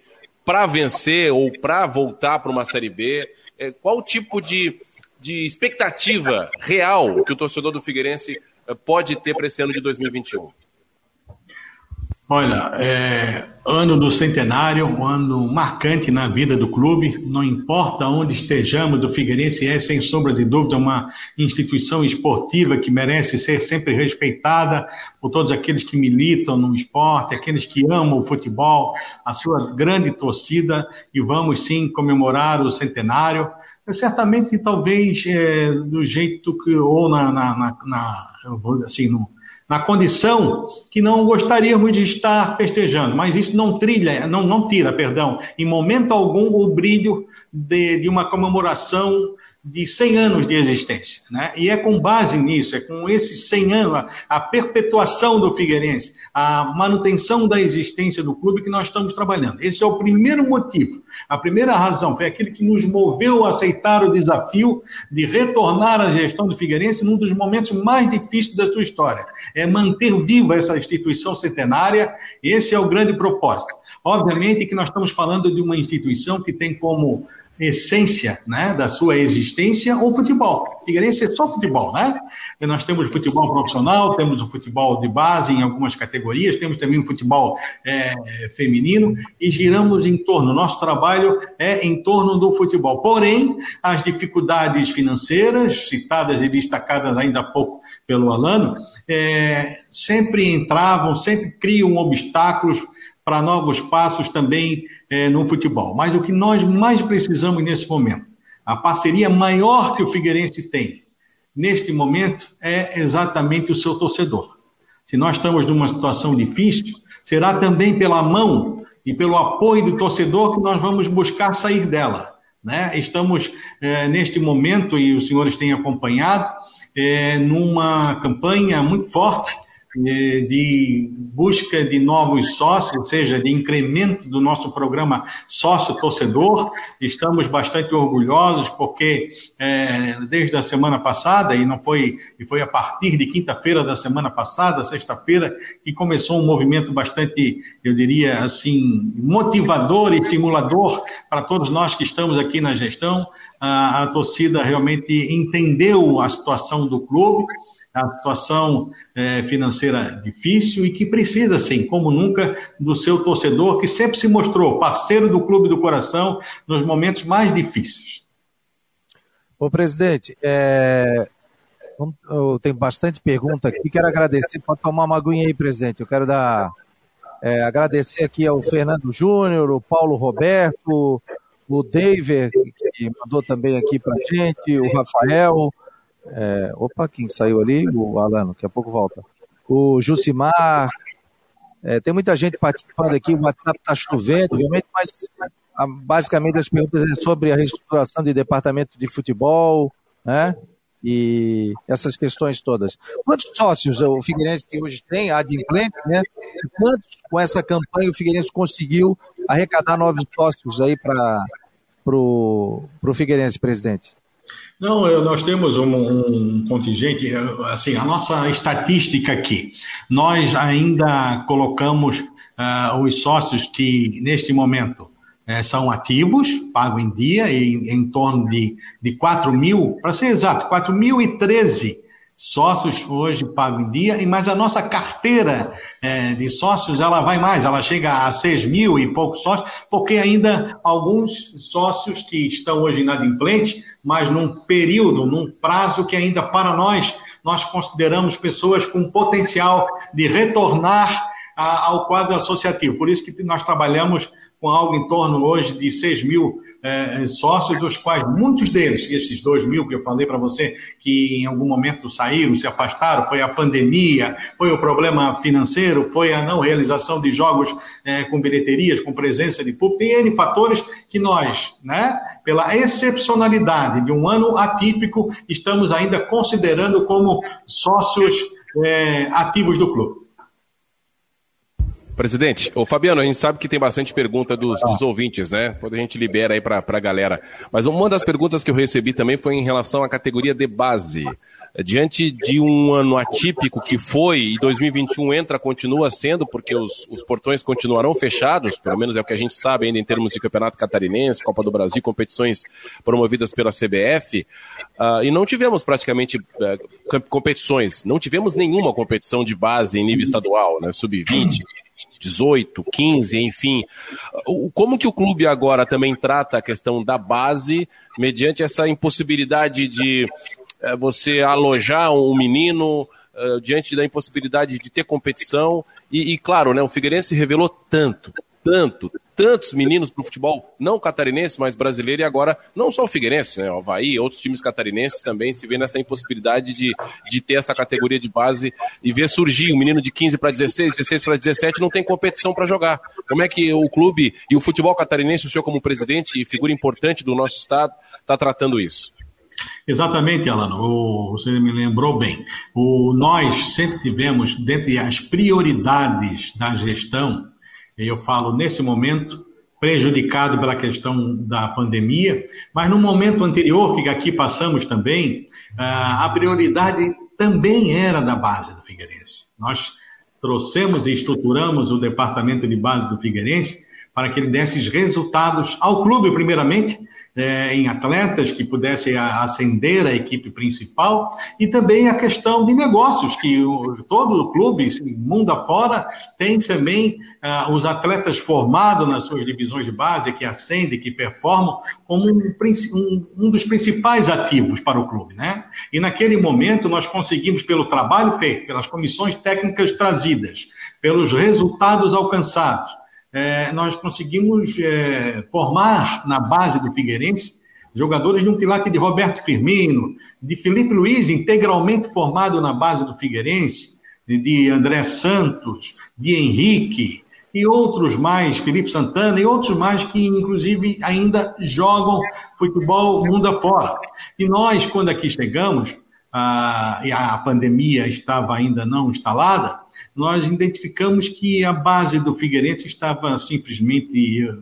para vencer ou para voltar para uma Série B? É, qual tipo de, de expectativa real que o torcedor do Figueirense é, pode ter para esse ano de 2021? Olha, é, ano do centenário, um ano marcante na vida do clube. Não importa onde estejamos, o Figueirense é, sem sombra de dúvida, uma instituição esportiva que merece ser sempre respeitada por todos aqueles que militam no esporte, aqueles que amam o futebol, a sua grande torcida. E vamos sim comemorar o centenário. Certamente, talvez, é, do jeito que, ou na, na, na, na vou dizer assim, no na condição que não gostaríamos de estar festejando, mas isso não trilha, não, não tira, perdão, em momento algum o brilho de, de uma comemoração de 100 anos de existência. Né? E é com base nisso, é com esses 100 anos, a, perpetuação do Figueirense, a manutenção da existência do clube que nós estamos trabalhando. Esse é o primeiro motivo, a primeira razão, foi aquele que nos moveu a aceitar o desafio de retornar à gestão do Figueirense num dos momentos mais difíceis da sua história. É manter viva essa instituição centenária, esse é o grande propósito. Obviamente que nós estamos falando de uma instituição que tem como essência né, da sua existência o futebol. Figueirense é só futebol, né? E nós temos futebol profissional, temos o futebol de base em algumas categorias, temos também o futebol é, feminino e giramos em torno, nosso trabalho é em torno do futebol. Porém, as dificuldades financeiras, citadas e destacadas ainda há pouco pelo Alano, é, sempre entravam, sempre criam obstáculos para novos passos também é, no futebol. Mas o que nós mais precisamos nesse momento, a parceria maior que o Figueirense tem neste momento é exatamente o seu torcedor. Se nós estamos numa situação difícil, será também pela mão e pelo apoio do torcedor que nós vamos buscar sair dela. Né? Estamos é, neste momento, e os senhores têm acompanhado, é, numa campanha muito forte de busca de novos sócios, ou seja, de incremento do nosso programa sócio-torcedor. Estamos bastante orgulhosos porque é, desde a semana passada, e não foi, e foi a partir de quinta-feira da semana passada, sexta-feira, que começou um movimento bastante, eu diria assim, motivador e estimulador para todos nós que estamos aqui na gestão. A, a torcida realmente entendeu a situação do clube a situação é, financeira difícil e que precisa, sim, como nunca, do seu torcedor, que sempre se mostrou parceiro do Clube do Coração nos momentos mais difíceis. Ô, presidente, é... tenho bastante pergunta aqui, quero agradecer, pode tomar uma aguinha aí, presidente, eu quero dar... É, agradecer aqui ao Fernando Júnior, o Paulo Roberto, o David, que mandou também aqui pra gente, o Rafael, é, opa, quem saiu ali? O Alan, daqui a pouco volta. O Jucimar. É, tem muita gente participando aqui, o WhatsApp está chovendo, obviamente, mas a, basicamente as perguntas é sobre a reestruturação de departamento de futebol, né? E essas questões todas. Quantos sócios o Figueirense hoje tem, adimplentes, né? E quantos, com essa campanha, o Figueirense conseguiu arrecadar novos sócios aí para o Figueirense, presidente? Não, nós temos um, um, contingente, assim, a nossa estatística aqui, nós ainda colocamos uh, os sócios que, neste momento, uh, são ativos, pagam em dia, em, em torno de, de 4 mil, para ser exato, 4.013 sócios hoje pagam em dia, mas a nossa carteira é, de sócios ela vai mais, ela chega a 6 mil e poucos sócios, porque ainda alguns sócios que estão hoje inadimplentes, mas num período, num prazo que ainda para nós, nós consideramos pessoas com potencial de retornar a, ao quadro associativo. Por isso que nós trabalhamos com algo em torno hoje de 6 mil é, sócios, dos quais muitos deles, esses dois mil que eu falei para você, que em algum momento saíram, se afastaram, foi a pandemia, foi o problema financeiro, foi a não realização de jogos é, com bilheterias, com presença de público, tem N fatores que nós, né, pela excepcionalidade de um ano atípico, estamos ainda considerando como sócios é, ativos do clube. Presidente, o Fabiano, a gente sabe que tem bastante pergunta dos, dos ouvintes, né? Quando a gente libera aí para a galera. Mas uma das perguntas que eu recebi também foi em relação à categoria de base. Diante de um ano atípico que foi, e 2021 entra, continua sendo, porque os, os portões continuarão fechados, pelo menos é o que a gente sabe ainda em termos de Campeonato Catarinense, Copa do Brasil, competições promovidas pela CBF, uh, ah, e não tivemos praticamente uh, competições, não tivemos nenhuma competição de base em nível estadual, né? Sub-20. 18, 15, enfim. Como que o clube agora também trata a questão da base, mediante essa impossibilidade de é, você alojar um menino, é, diante da impossibilidade de ter competição? E, e, claro, né, o Figueirense revelou tanto, tanto, tantos meninos para o futebol, não catarinense, mas brasileiro, e agora não só o Figueirense, né, o Havaí, outros times catarinenses também se vê nessa impossibilidade de, de ter essa categoria de base e ver surgir um menino de 15 para 16, 16 para 17, não tem competição para jogar. Como é que o clube e o futebol catarinense, o senhor como presidente e figura importante do nosso estado, está tratando isso? Exatamente, Alano, você me lembrou bem. O, nós sempre tivemos, dentre as prioridades da gestão, eu falo nesse momento, prejudicado pela questão da pandemia, mas no momento anterior, que aqui passamos também, a prioridade também era da base do Figueirense. Nós trouxemos e estruturamos o departamento de base do Figueirense para que ele desse resultados ao clube, primeiramente, é, em atletas que pudessem ascender a equipe principal e também a questão de negócios, que o, todo o clube, mundo afora, tem também uh, os atletas formados nas suas divisões de base, que ascendem, que performam, como um, um, um dos principais ativos para o clube. Né? E naquele momento nós conseguimos, pelo trabalho feito, pelas comissões técnicas trazidas, pelos resultados alcançados, é, nós conseguimos é, formar na base do Figueirense jogadores de um quilate de Roberto Firmino, de Felipe Luiz, integralmente formado na base do Figueirense, de André Santos, de Henrique e outros mais, Felipe Santana e outros mais que inclusive ainda jogam futebol mundo afora. E nós, quando aqui chegamos, a, a pandemia estava ainda não instalada, nós identificamos que a base do Figueirense estava simplesmente eh,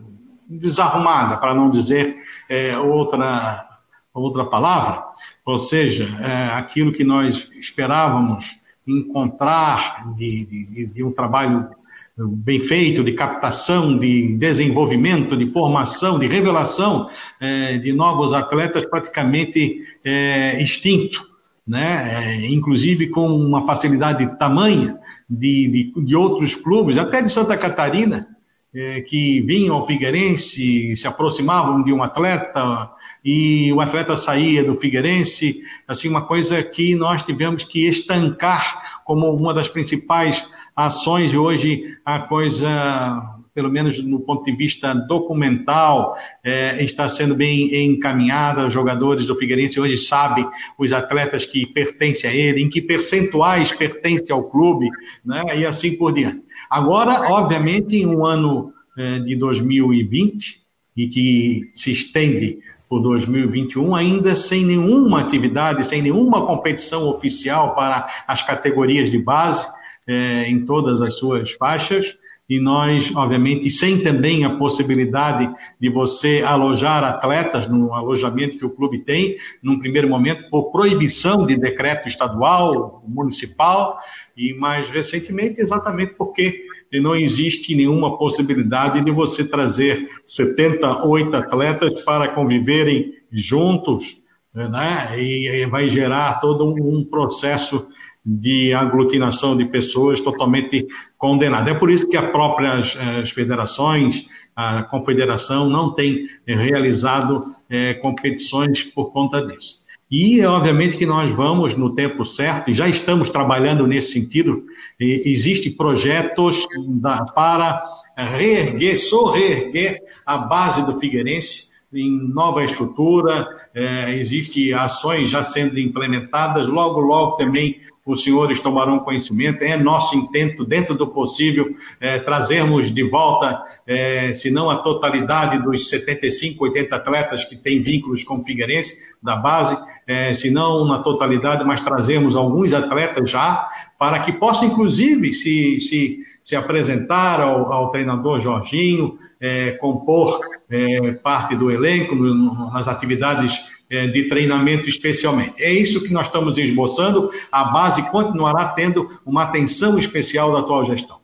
desarrumada, para não dizer é, outra, outra palavra, ou seja, é, aquilo que nós esperávamos encontrar de, de, de um trabalho bem feito, de captação, de desenvolvimento, de formação, de revelação é, de novos atletas praticamente é, extinto, né? É, inclusive com uma facilidade tamanha de, de, de outros clubes, até de Santa Catarina, eh, que vinham ao Figueirense, se aproximavam de um atleta e o atleta saía do Figueirense, assim, uma coisa que nós tivemos que estancar como uma das principais ações hoje a coisa pelo menos no ponto de vista documental, é, está sendo bem encaminhada. Os jogadores do Figueirense hoje sabem os atletas que pertencem a ele, em que percentuais pertencem ao clube, né, e assim por diante. Agora, obviamente, em um ano é, de 2020, e que se estende por 2021, ainda sem nenhuma atividade, sem nenhuma competição oficial para as categorias de base, é, em todas as suas faixas, e nós, obviamente, sem também a possibilidade de você alojar atletas no alojamento que o clube tem, num primeiro momento, por proibição de decreto estadual, municipal, e mais recentemente, exatamente porque não existe nenhuma possibilidade de você trazer 78 atletas para conviverem juntos, né? E vai gerar todo um processo de aglutinação de pessoas totalmente condenadas. É por isso que as próprias as federações, a confederação não tem realizado é, competições por conta disso. E, obviamente, que nós vamos no tempo certo, e já estamos trabalhando nesse sentido. Existem projetos da, para reerguer, só reerguer a base do Figueirense em nova estrutura, é, existem ações já sendo implementadas, logo, logo também os senhores tomarão conhecimento. É nosso intento, dentro do possível, é, trazermos de volta, é, se não a totalidade dos 75, 80 atletas que têm vínculos com o Figueirense, da base, é, se não na totalidade, mas trazermos alguns atletas já, para que possam, inclusive, se, se, se apresentar ao, ao treinador Jorginho, é, compor é, parte do elenco no, nas atividades de treinamento especialmente. É isso que nós estamos esboçando. A base continuará tendo uma atenção especial da atual gestão.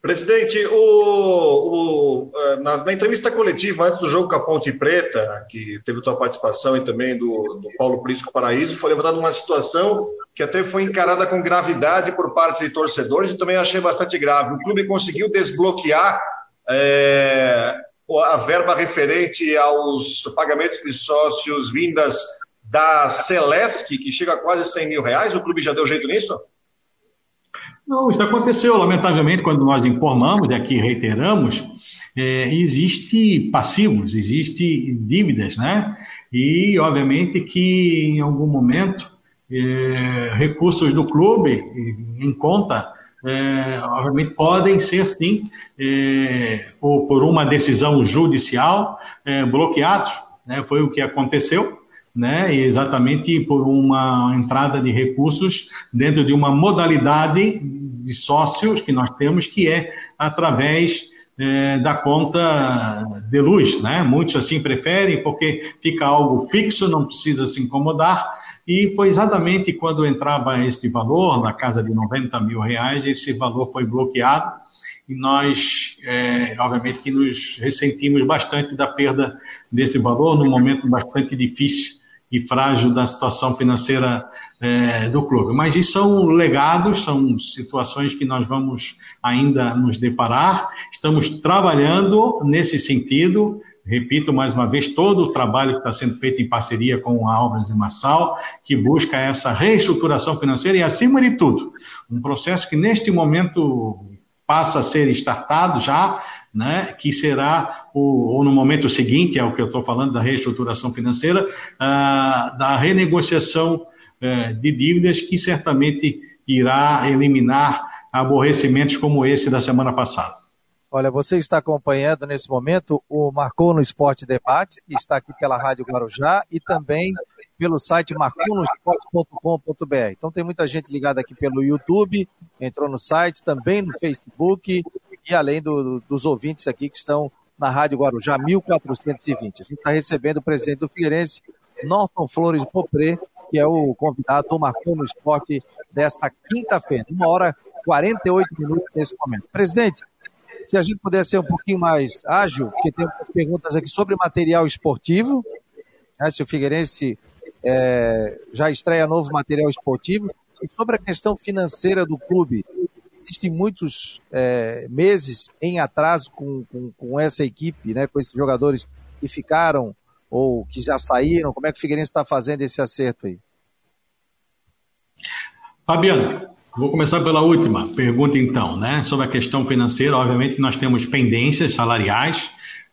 Presidente, o, o, é, na, na, entrevista coletiva antes do jogo com a Ponte Preta, que teve tua participação e também do, do Paulo Prisco Paraíso, foi levantada uma situação que até foi encarada com gravidade por parte de torcedores e também achei bastante grave. O clube conseguiu desbloquear é, a verba referente aos pagamentos de sócios vindas da Celesc, que chega a quase 100 mil reais. O clube já deu jeito nisso? Não, isso aconteceu, lamentavelmente, quando nós informamos, e aqui reiteramos, é, existe passivos, existe dívidas, né? E, obviamente, que em algum momento, é, recursos do clube, em conta é, obviamente podem ser sim, é, por, por, uma decisão judicial, é, bloqueados. Né? Foi o que aconteceu, né? exatamente por uma entrada de recursos dentro de uma modalidade de sócios que nós temos, que é através é, da conta de luz. Né? Muitos assim preferem, porque fica algo fixo, não precisa se incomodar e foi exatamente quando entrava este valor, na casa de 90 mil reais, esse valor foi bloqueado e nós, é, obviamente, que nos ressentimos bastante da perda desse valor num momento bastante difícil e frágil da situação financeira é, do clube. Mas isso são legados, são situações que nós vamos ainda nos deparar. Estamos trabalhando nesse sentido repito mais uma vez, todo o trabalho que está sendo feito em parceria com a Obras de Massal, que busca essa reestruturação financeira e, acima de tudo, um processo que neste momento passa a ser startado já, né, que será, o, ou no momento seguinte, é o que eu estou falando da reestruturação financeira, uh, da renegociação uh, de dívidas, que certamente irá eliminar aborrecimentos como esse da semana passada. Olha, você está acompanhando nesse momento o Marcou no Esporte Debate, que está aqui pela Rádio Guarujá e também pelo site marconosport.com.br. Então tem muita gente ligada aqui pelo YouTube, entrou no site, também no Facebook e além do, dos ouvintes aqui que estão na Rádio Guarujá 1420. A gente está recebendo o presidente do Figueirense, Norton Flores Popré, que é o convidado do Marcou no Esporte desta quinta-feira, uma hora 48 minutos nesse momento. Presidente, se a gente puder ser um pouquinho mais ágil, porque tem perguntas aqui sobre material esportivo, né, se o Figueirense é, já estreia novo material esportivo, e sobre a questão financeira do clube. Existem muitos é, meses em atraso com, com, com, essa equipe, né, com esses jogadores que ficaram ou que já saíram. Como é que o Figueirense está fazendo esse acerto aí? Fabiano, Vou começar pela última pergunta, então, né? Sobre a questão financeira, obviamente nós temos pendências salariais.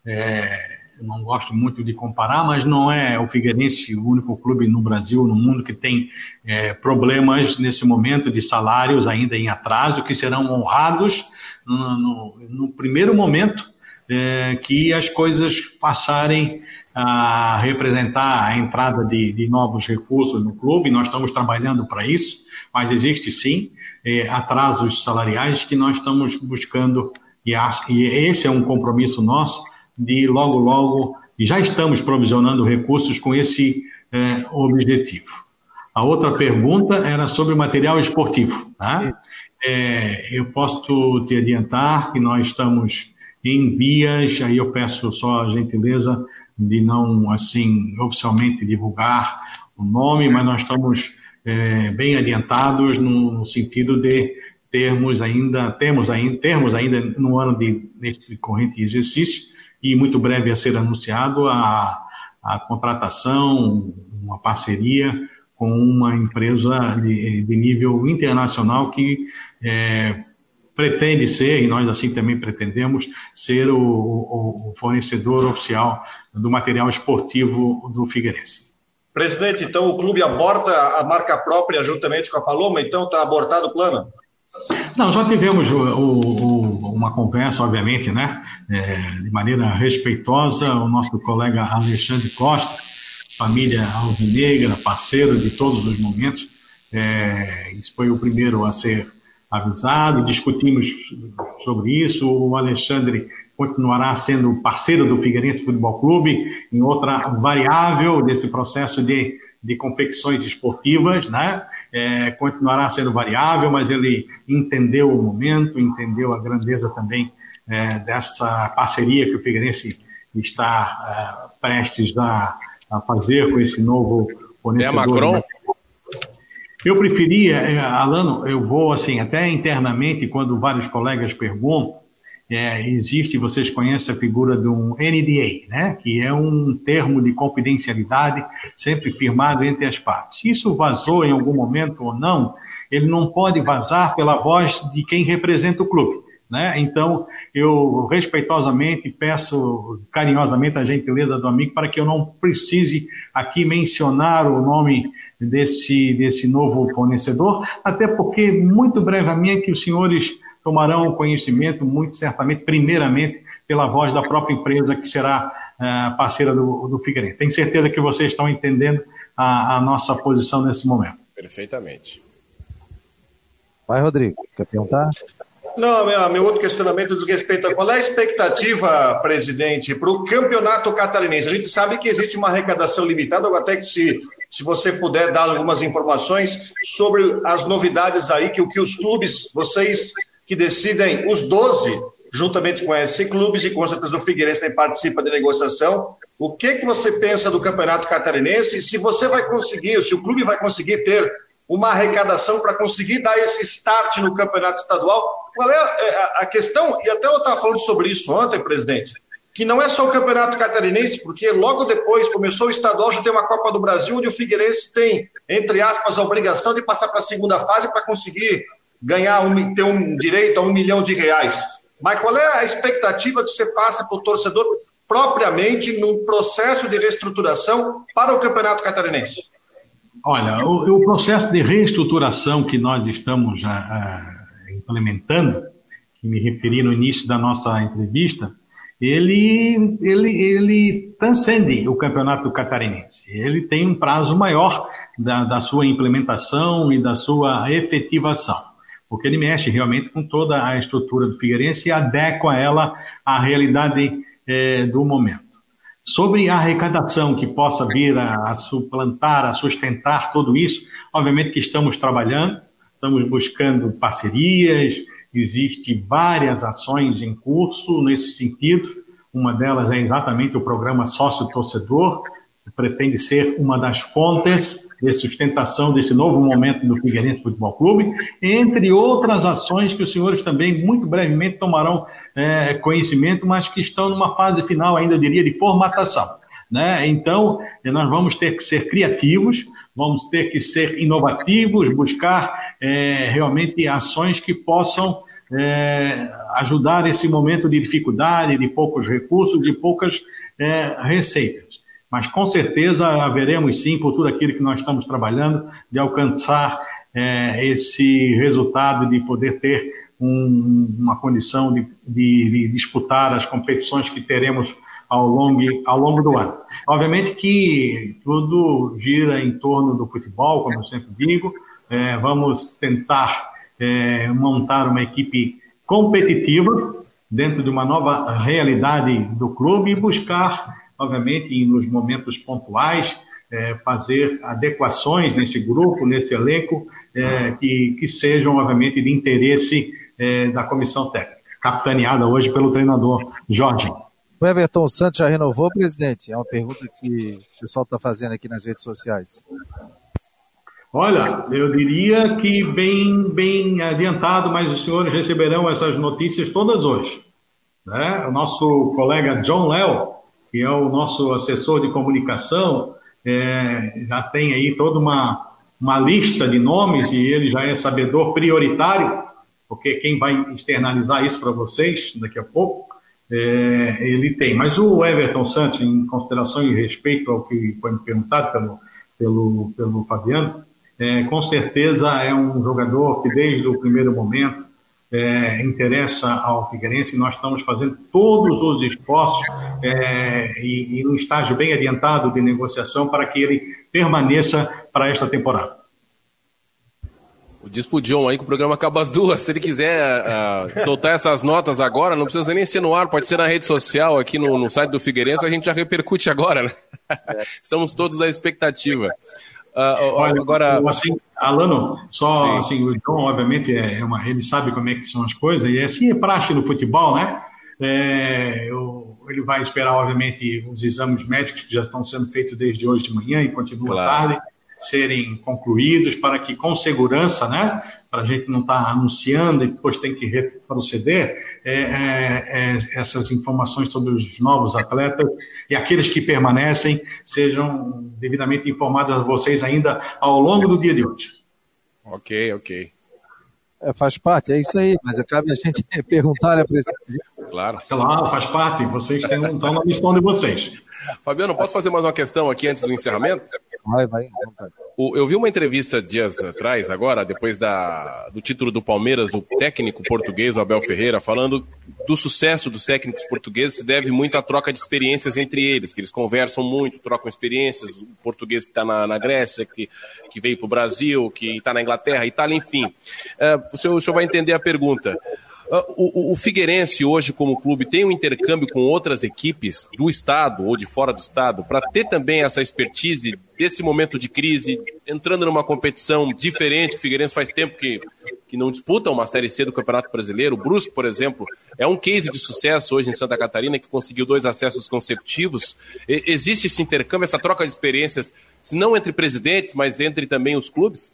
É, não gosto muito de comparar, mas não é o Figueirense o único clube no Brasil, no mundo, que tem é, problemas nesse momento de salários ainda em atraso, que serão honrados no, no, no primeiro momento é, que as coisas passarem a representar a entrada de, de novos recursos no clube, nós estamos trabalhando para isso, mas existe sim é, atrasos salariais que nós estamos buscando e, e esse é um compromisso nosso de logo, logo, e já estamos provisionando recursos com esse é, objetivo. A outra pergunta era sobre o material esportivo. Tá? É, eu posso te adiantar que nós estamos em vias, aí eu peço só a gentileza de não, assim, oficialmente divulgar o nome, mas nós estamos é, bem adiantados no, sentido de termos ainda, temos ainda, termos ainda no ano de, neste corrente exercício, e muito breve a ser anunciado a, a contratação, uma parceria com uma empresa de, de nível internacional que é, pretende ser, e nós assim também pretendemos, ser o, o, o, fornecedor oficial do material esportivo do Figueirense. Presidente, então o clube aborta a marca própria juntamente com a Paloma, então está abortado o plano? Não, já tivemos o, uma conversa, obviamente, né, é, de maneira respeitosa, o nosso colega Alexandre Costa, família alvinegra, parceiro de todos os momentos, é, isso foi o primeiro a ser avisado, discutimos sobre isso. O Alexandre continuará sendo parceiro do Figueirense Futebol Clube em outra variável desse processo de, de competições esportivas, né? É, continuará sendo variável, mas ele entendeu o momento, entendeu a grandeza também é, dessa parceria que o Figueirense está é, prestes a, a, fazer com esse novo fornecedor. É Macron? Eu preferia, é, Alano, eu vou assim, até internamente, quando vários colegas perguntam, é, existe, vocês conhecem a figura de um NDA, né, que é um termo de confidencialidade sempre firmado entre as partes. Isso vazou em algum momento ou não, ele não pode vazar pela voz de quem representa o clube. Né? Então, eu respeitosamente peço carinhosamente a gentileza do amigo para que eu não precise aqui mencionar o nome desse, desse novo fornecedor, até porque, muito brevemente, os senhores tomarão conhecimento, muito certamente, primeiramente, pela voz da própria empresa que será uh, parceira do, do Figueirense. Tenho certeza que vocês estão entendendo a, a nossa posição nesse momento. Perfeitamente. Vai, Rodrigo. Quer perguntar? Não, meu, meu outro questionamento diz respeito a qual é a expectativa, presidente, para o campeonato catarinense. A gente sabe que existe uma arrecadação limitada, até que se, se você puder dar algumas informações sobre as novidades aí, que o que os clubes, vocês que decidem, os 12, juntamente com esse clubes, e com certeza o Figueirense também participa da negociação. O que, que você pensa do campeonato catarinense? Se você vai conseguir, se o clube vai conseguir ter uma arrecadação para conseguir dar esse start no campeonato estadual. Qual é, é a questão? E até eu estava falando sobre isso ontem, presidente, que não é só o campeonato catarinense, porque logo depois começou o estadual, já tem uma Copa do Brasil, onde o Figueirense tem, entre aspas, a obrigação de passar para a segunda fase para conseguir ganhar, um, ter um direito a um milhão de reais. Mas qual é a expectativa que você passa para o torcedor propriamente no processo de reestruturação para o campeonato catarinense? Olha, o, o, processo de reestruturação que nós estamos uh, implementando, que me referi no início da nossa entrevista, ele, ele, ele transcende o campeonato catarinense. Ele tem um prazo maior da, da sua implementação e da sua efetivação, porque ele mexe realmente com toda a estrutura do Figueirense e adequa ela à realidade eh, do momento. Sobre a arrecadação que possa vir a, a, suplantar, a sustentar tudo isso, obviamente que estamos trabalhando, estamos buscando parcerias, existem várias ações em curso nesse sentido. Uma delas é exatamente o programa Sócio Torcedor, que pretende ser uma das fontes de sustentação desse novo momento do Figueirense Futebol Clube, entre outras ações que os senhores também muito brevemente tomarão é, conhecimento, mas que estão numa fase final ainda, eu diria, de formatação. Né? Então, nós vamos ter que ser criativos, vamos ter que ser inovativos, buscar é, realmente ações que possam é, ajudar esse momento de dificuldade, de poucos recursos, de poucas é, receitas. Mas com certeza haveremos sim, por tudo aquilo que nós estamos trabalhando, de alcançar é, esse resultado de poder ter um, uma condição de, de, de, disputar as competições que teremos ao longo, ao longo do ano. Obviamente que tudo gira em torno do futebol, como eu sempre digo. É, vamos tentar é, montar uma equipe competitiva dentro de uma nova realidade do clube e buscar, obviamente, nos momentos pontuais, é, fazer adequações nesse grupo, nesse elenco, é, que, que, sejam, obviamente, de interesse é, da comissão técnica, capitaneada hoje pelo treinador Jorge. O Everton Santos já renovou, presidente? É uma pergunta que o pessoal está fazendo aqui nas redes sociais. Olha, eu diria que bem, bem adiantado, mas os senhores receberão essas notícias todas hoje. Né? O nosso colega John Léo, que é o nosso assessor de comunicação, é, já tem aí toda uma, uma lista de nomes e ele já é sabedor prioritário, porque quem vai externalizar isso para vocês daqui a pouco, é, ele tem. Mas o Everton Santos, em consideração e respeito ao que foi me perguntado pelo, pelo, pelo Fabiano, é, com certeza é um jogador que desde o primeiro momento é, interessa ao Figueirense. Nós estamos fazendo todos os esforços é, e, e um estágio bem adiantado de negociação para que ele permaneça para esta temporada. Diz pro John aí que o programa acaba às duas. Se ele quiser uh, soltar essas notas agora, não precisa nem ser no ar, pode ser na rede social, aqui no, no site do Figueirense, a gente já repercute agora, né? Estamos todos à expectativa. Uh, Olha, agora, assim, Alano, só Sim. assim, o John, obviamente, é, é uma, ele sabe como é que são as coisas, e assim é praxe no futebol, né? É, eu, ele vai esperar, obviamente, os exames médicos que já estão sendo feitos desde hoje de manhã e continuam claro. tarde serem concluídos para que, com segurança, né, para a gente não estar tá anunciando e depois tem que retroceder, é, é, é, essas informações sobre os novos atletas e aqueles que permanecem sejam devidamente informados a vocês ainda ao longo do dia de hoje. Ok, ok. É, faz parte, é isso aí, mas cabe a gente perguntar, né, presidente? Claro. Claro, faz parte, vocês têm, estão na missão de vocês. Fabiano, posso fazer mais uma questão aqui antes do encerramento? Vai, vai. O, eu vi uma entrevista dias atrás, agora, depois da, do título do Palmeiras, do técnico português, Abel Ferreira, falando do sucesso dos técnicos portugueses se deve muito à troca de experiências entre eles, que eles conversam muito, trocam experiências, o português que está na, na, Grécia, que, que veio para o Brasil, que está na Inglaterra, Itália, enfim. Uh, o, senhor, o senhor vai entender a pergunta. Ah, o, o, Figueirense hoje, como clube, tem um intercâmbio com outras equipes do estado ou de fora do estado para ter também essa expertise desse momento de crise, entrando numa competição diferente. O Figueirense faz tempo que, que não disputa uma Série C do Campeonato Brasileiro. O Brusque, por exemplo, é um case de sucesso hoje em Santa Catarina, que conseguiu dois acessos consecutivos. E, existe esse intercâmbio, essa troca de experiências, não entre presidentes, mas entre também os clubes?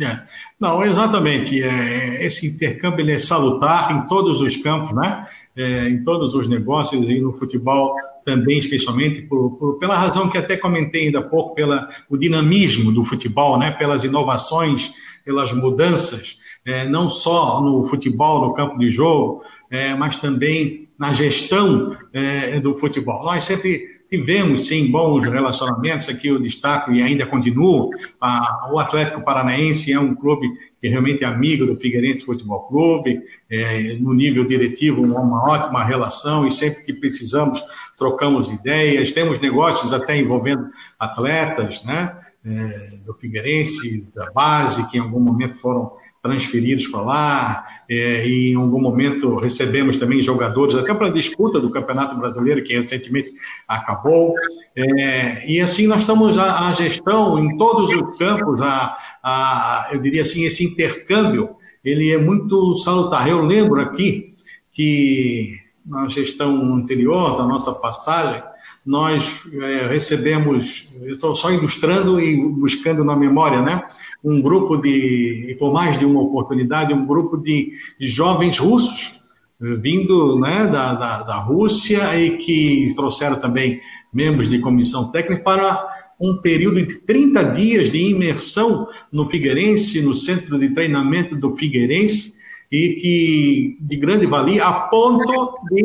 É. Não, exatamente. É, esse intercâmbio é salutar em todos os campos, né? É, em todos os negócios e no futebol também, especialmente, por, por, pela razão que até comentei ainda há pouco, pela o dinamismo do futebol, né? pelas inovações, pelas mudanças, é, não só no futebol, no campo de jogo, é, mas também na gestão é, do futebol. Nós sempre tivemos, sim, bons relacionamentos, aqui eu destaco e ainda continuo, a, o Atlético Paranaense é um clube que realmente é amigo do Figueirense Futebol Clube, é, no nível diretivo uma ótima relação e sempre que precisamos trocamos ideias, temos negócios até envolvendo atletas, né, é, do Figueirense, da base, que em algum momento foram transferidos para lá, é, em algum momento recebemos também jogadores, até para a disputa do Campeonato Brasileiro, que recentemente acabou. É, e assim nós estamos a, a, gestão em todos os campos, a, a, eu diria assim, esse intercâmbio, ele é muito salutar. Eu lembro aqui que na gestão anterior da nossa passagem, nós é, recebemos, estou só ilustrando e buscando na memória, né? Um grupo de, por mais de uma oportunidade, um grupo de jovens russos eh, vindo né, da, da, da Rússia e que trouxeram também membros de comissão técnica para um período de 30 dias de imersão no Figueirense, no centro de treinamento do Figueirense, e que de grande valia, a ponto de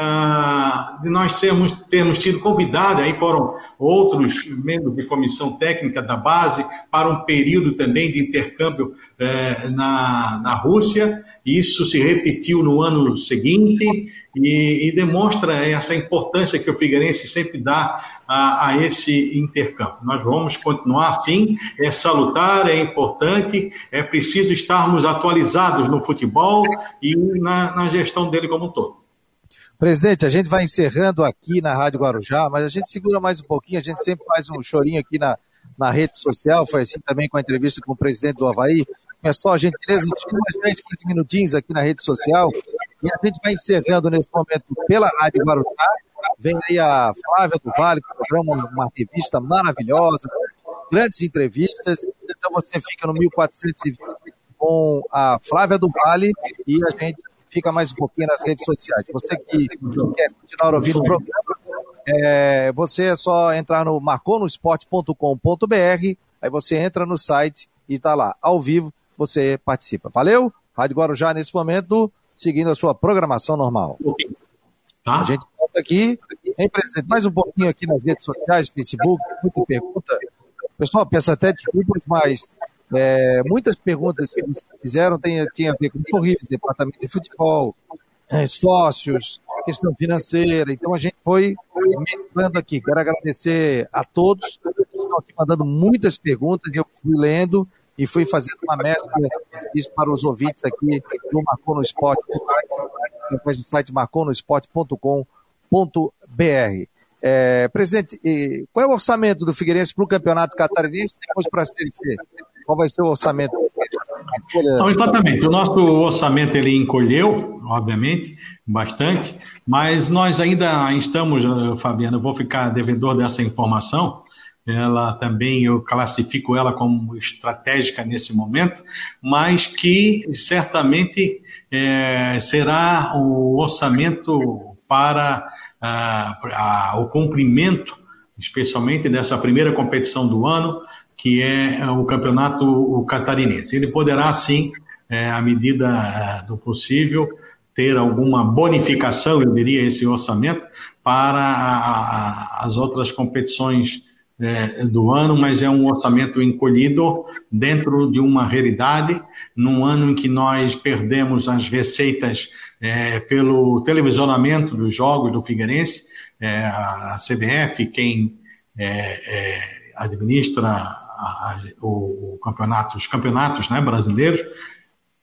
ah, de nós termos, termos tido convidado, aí foram outros membros de comissão técnica da base, para um período também de intercâmbio eh, na, na Rússia. Isso se repetiu no ano seguinte e, e demonstra essa importância que o Figueirense sempre dá a, a, esse intercâmbio. Nós vamos continuar assim, é salutar, é importante, é preciso estarmos atualizados no futebol e na, na gestão dele como um todo. Presidente, a gente vai encerrando aqui na Rádio Guarujá, mas a gente segura mais um pouquinho, a gente sempre faz um chorinho aqui na, na rede social, foi assim também com a entrevista com o presidente do Havaí. A gentileza, a gente fica mais 10, 15 minutinhos aqui na rede social e a gente vai encerrando nesse momento pela Rádio Guarujá. Vem aí a Flávia do Vale, que programa uma revista maravilhosa, grandes entrevistas. Então você fica no 1420 com a Flávia do Vale e a gente fica mais um pouquinho nas redes sociais. Você que quer continuar ouvindo o programa, é, você é só entrar no marconosport.com.br, aí você entra no site e está lá, ao vivo, você participa. Valeu? Rádio Guarujá, nesse momento, seguindo a sua programação normal. Tá. A gente volta aqui, hein, presidente? Mais um pouquinho aqui nas redes sociais, Facebook, muita pergunta. Pessoal peça até desculpas, mas é, muitas perguntas que vocês fizeram têm, a ver com sorriso, departamento de futebol, é, sócios, questão financeira. Então a gente foi mesclando aqui. Quero agradecer a todos que estão aqui mandando muitas perguntas e eu fui lendo e fui fazendo uma mescla isso para os ouvintes aqui do Marcou no Esporte, depois do site marconosport.com.br. É, presidente, qual é o orçamento do Figueirense para o Campeonato Catarinense depois para a Série C? Qual vai ser o orçamento? Não, exatamente. O nosso orçamento ele encolheu, obviamente, bastante, mas nós ainda estamos, eh, Fabiano, eu vou ficar devedor dessa informação. Ela também, eu classifico ela como estratégica nesse momento, mas que certamente é, será o orçamento para ah, a, o cumprimento, especialmente dessa primeira competição do ano, que é o campeonato catarinense. Ele poderá, sim, é, à medida é, do possível, ter alguma bonificação, eu diria, esse orçamento para a, a, as outras competições é, do ano, mas é um orçamento encolhido dentro de uma realidade, num ano em que nós perdemos as receitas é, pelo televisionamento dos jogos do Figueirense, é, a CBF, quem é, é, administra a, o, o, campeonato, os campeonatos né, brasileiros,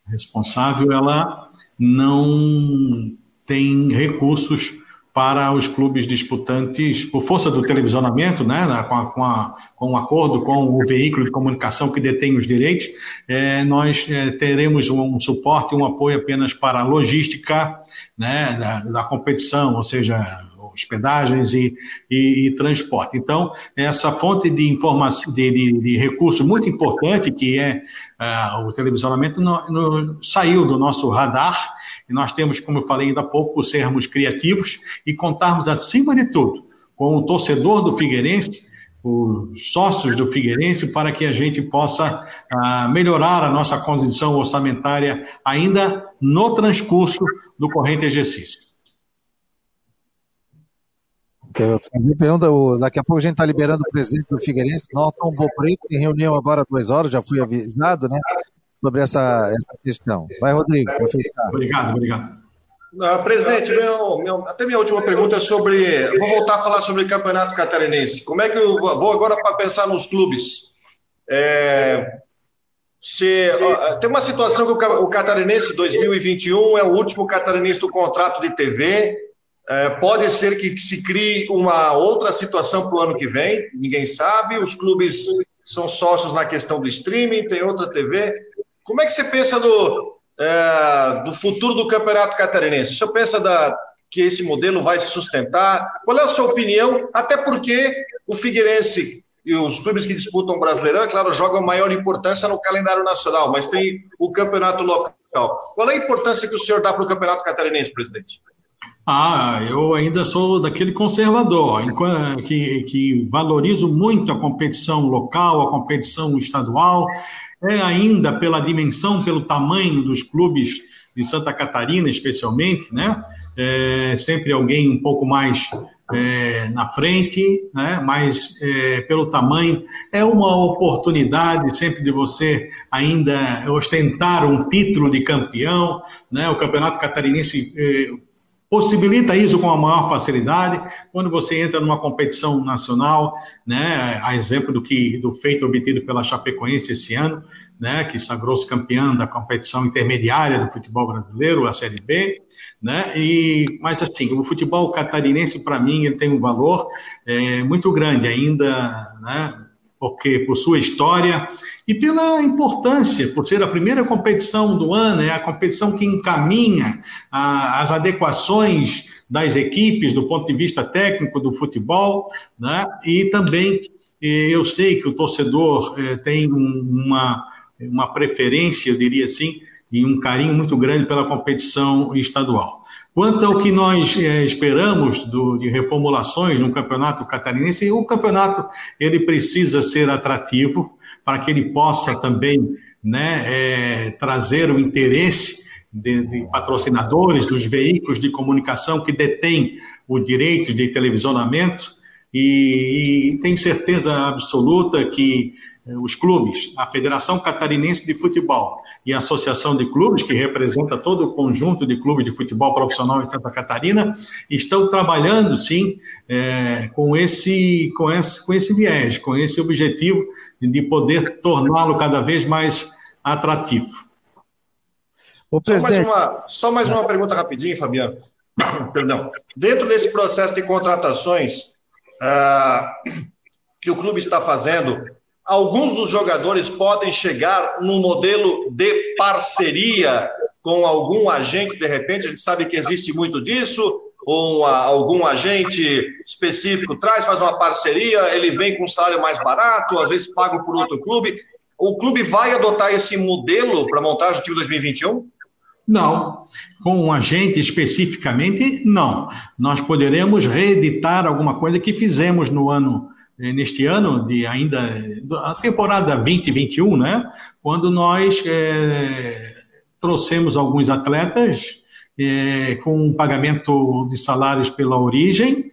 responsável, ela não tem recursos para os clubes disputantes, por força do televisionamento, né, com, a, com, a, com um acordo com o veículo de comunicação que detém os direitos, é, nós é, teremos um suporte, um apoio apenas para a logística né, da, da competição, ou seja, hospedagens e, e, e transporte. Então, essa fonte de informação, de, de, de recurso muito importante, que é uh, o televisionamento, no, no, saiu do nosso radar, e nós temos, como eu falei ainda há pouco, sermos criativos e contarmos, acima de tudo, com o torcedor do Figueirense, os sócios do Figueirense, para que a gente possa uh, melhorar a nossa condição orçamentária ainda no transcurso do corrente exercício. Pergunta, daqui a pouco a gente está liberando o presidente do Figueirense, Norton Bopreto, tem reunião agora às duas horas, já fui avisado, né, sobre essa, essa questão. Vai, Rodrigo. Obrigado, obrigado. Uh, presidente, meu, meu, até minha última pergunta é sobre. Vou voltar a falar sobre o campeonato catarinense. Como é que eu vou agora para pensar nos clubes? É, se, ó, tem uma situação que o, o catarinense 2021 é o último catarinense do contrato de TV. É, pode ser que, se crie uma outra situação para o ano que vem, ninguém sabe. Os clubes são sócios na questão do streaming, tem outra TV. Como é que você pensa do, é, do futuro do Campeonato Catarinense? Senhor pensa da, que esse modelo vai se sustentar? Qual é a sua opinião? Até porque o Figueirense e os clubes que disputam o Brasileirão, é claro, jogam maior importância no calendário nacional, mas tem o campeonato local. Qual é a importância que o senhor dá para o Campeonato Catarinense, presidente? Ah, eu ainda sou daquele conservador, que, que valorizo muito a competição local, a competição estadual, é ainda pela dimensão, pelo tamanho dos clubes de Santa Catarina, especialmente, né? É, sempre alguém um pouco mais é, na frente, né? mas é, pelo tamanho, é uma oportunidade sempre de você ainda ostentar um título de campeão. Né? O Campeonato Catarinense é, possibilita isso com a maior facilidade. Quando você entra numa competição nacional, né, a exemplo do que do feito obtido pela Chapecoense esse ano, né, que sagrou-se campeã da competição intermediária do futebol brasileiro, a Série B, né, e mas assim, o futebol catarinense para mim ele tem um valor é, muito grande ainda, né, porque por sua história e pela importância, por ser a primeira competição do ano, é a competição que encaminha a, as adequações das equipes do ponto de vista técnico do futebol, né? e também eu sei que o torcedor eh, tem uma, uma preferência, eu diria assim, e um carinho muito grande pela competição estadual. Quanto ao que nós é, esperamos do, de reformulações no campeonato catarinense, o campeonato ele precisa ser atrativo para que ele possa também né, é, trazer o interesse de, de, patrocinadores, dos veículos de comunicação que detêm o direito de televisionamento e, e tenho certeza absoluta que é, os clubes, a Federação Catarinense de Futebol e a Associação de Clubes, que representa todo o conjunto de clubes de futebol profissional em Santa Catarina, estão trabalhando, sim, é, com, esse, com, esse, com esse viés, com esse objetivo de poder torná-lo cada vez mais atrativo. O presidente... só, mais uma, só mais uma pergunta rapidinho, Fabiano. Perdão. Dentro desse processo de contratações uh, que o clube está fazendo, alguns dos jogadores podem chegar num modelo de parceria com algum agente, de repente, a gente sabe que existe muito disso, ou algum agente específico traz, faz uma parceria, ele vem com um salário mais barato, às vezes pago por outro clube. O clube vai adotar esse modelo para montagem do time 2021? Não. Com um agente especificamente, não. Nós poderemos reeditar alguma coisa que fizemos no ano neste ano de ainda a temporada 2021, né? Quando nós é, trouxemos alguns atletas é, com um pagamento de salários pela origem,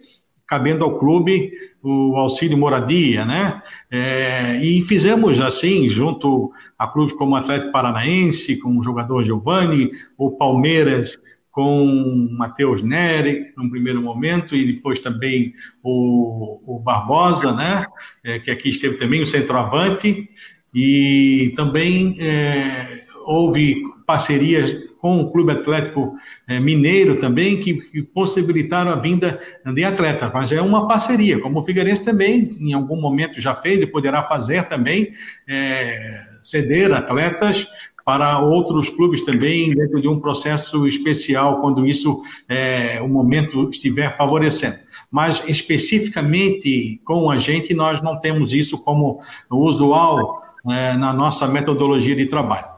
cabendo ao clube o auxílio moradia, né? É, e fizemos assim, junto a clubes como o Atlético Paranaense, com o jogador Giovanni, o Palmeiras com Matheus Neri, no primeiro momento, e depois também o, o Barbosa, né, é, que aqui esteve também, o centroavante, e também é, houve parcerias com o Clube Atlético é, Mineiro também, que, que, possibilitaram a vinda de atletas, mas é uma parceria, como o Figueirense também, em algum momento já fez e poderá fazer também, é, ceder atletas para outros clubes também, dentro de um processo especial, quando isso, é, o momento estiver favorecendo. Mas, especificamente com a gente, nós não temos isso como usual é, na nossa metodologia de trabalho.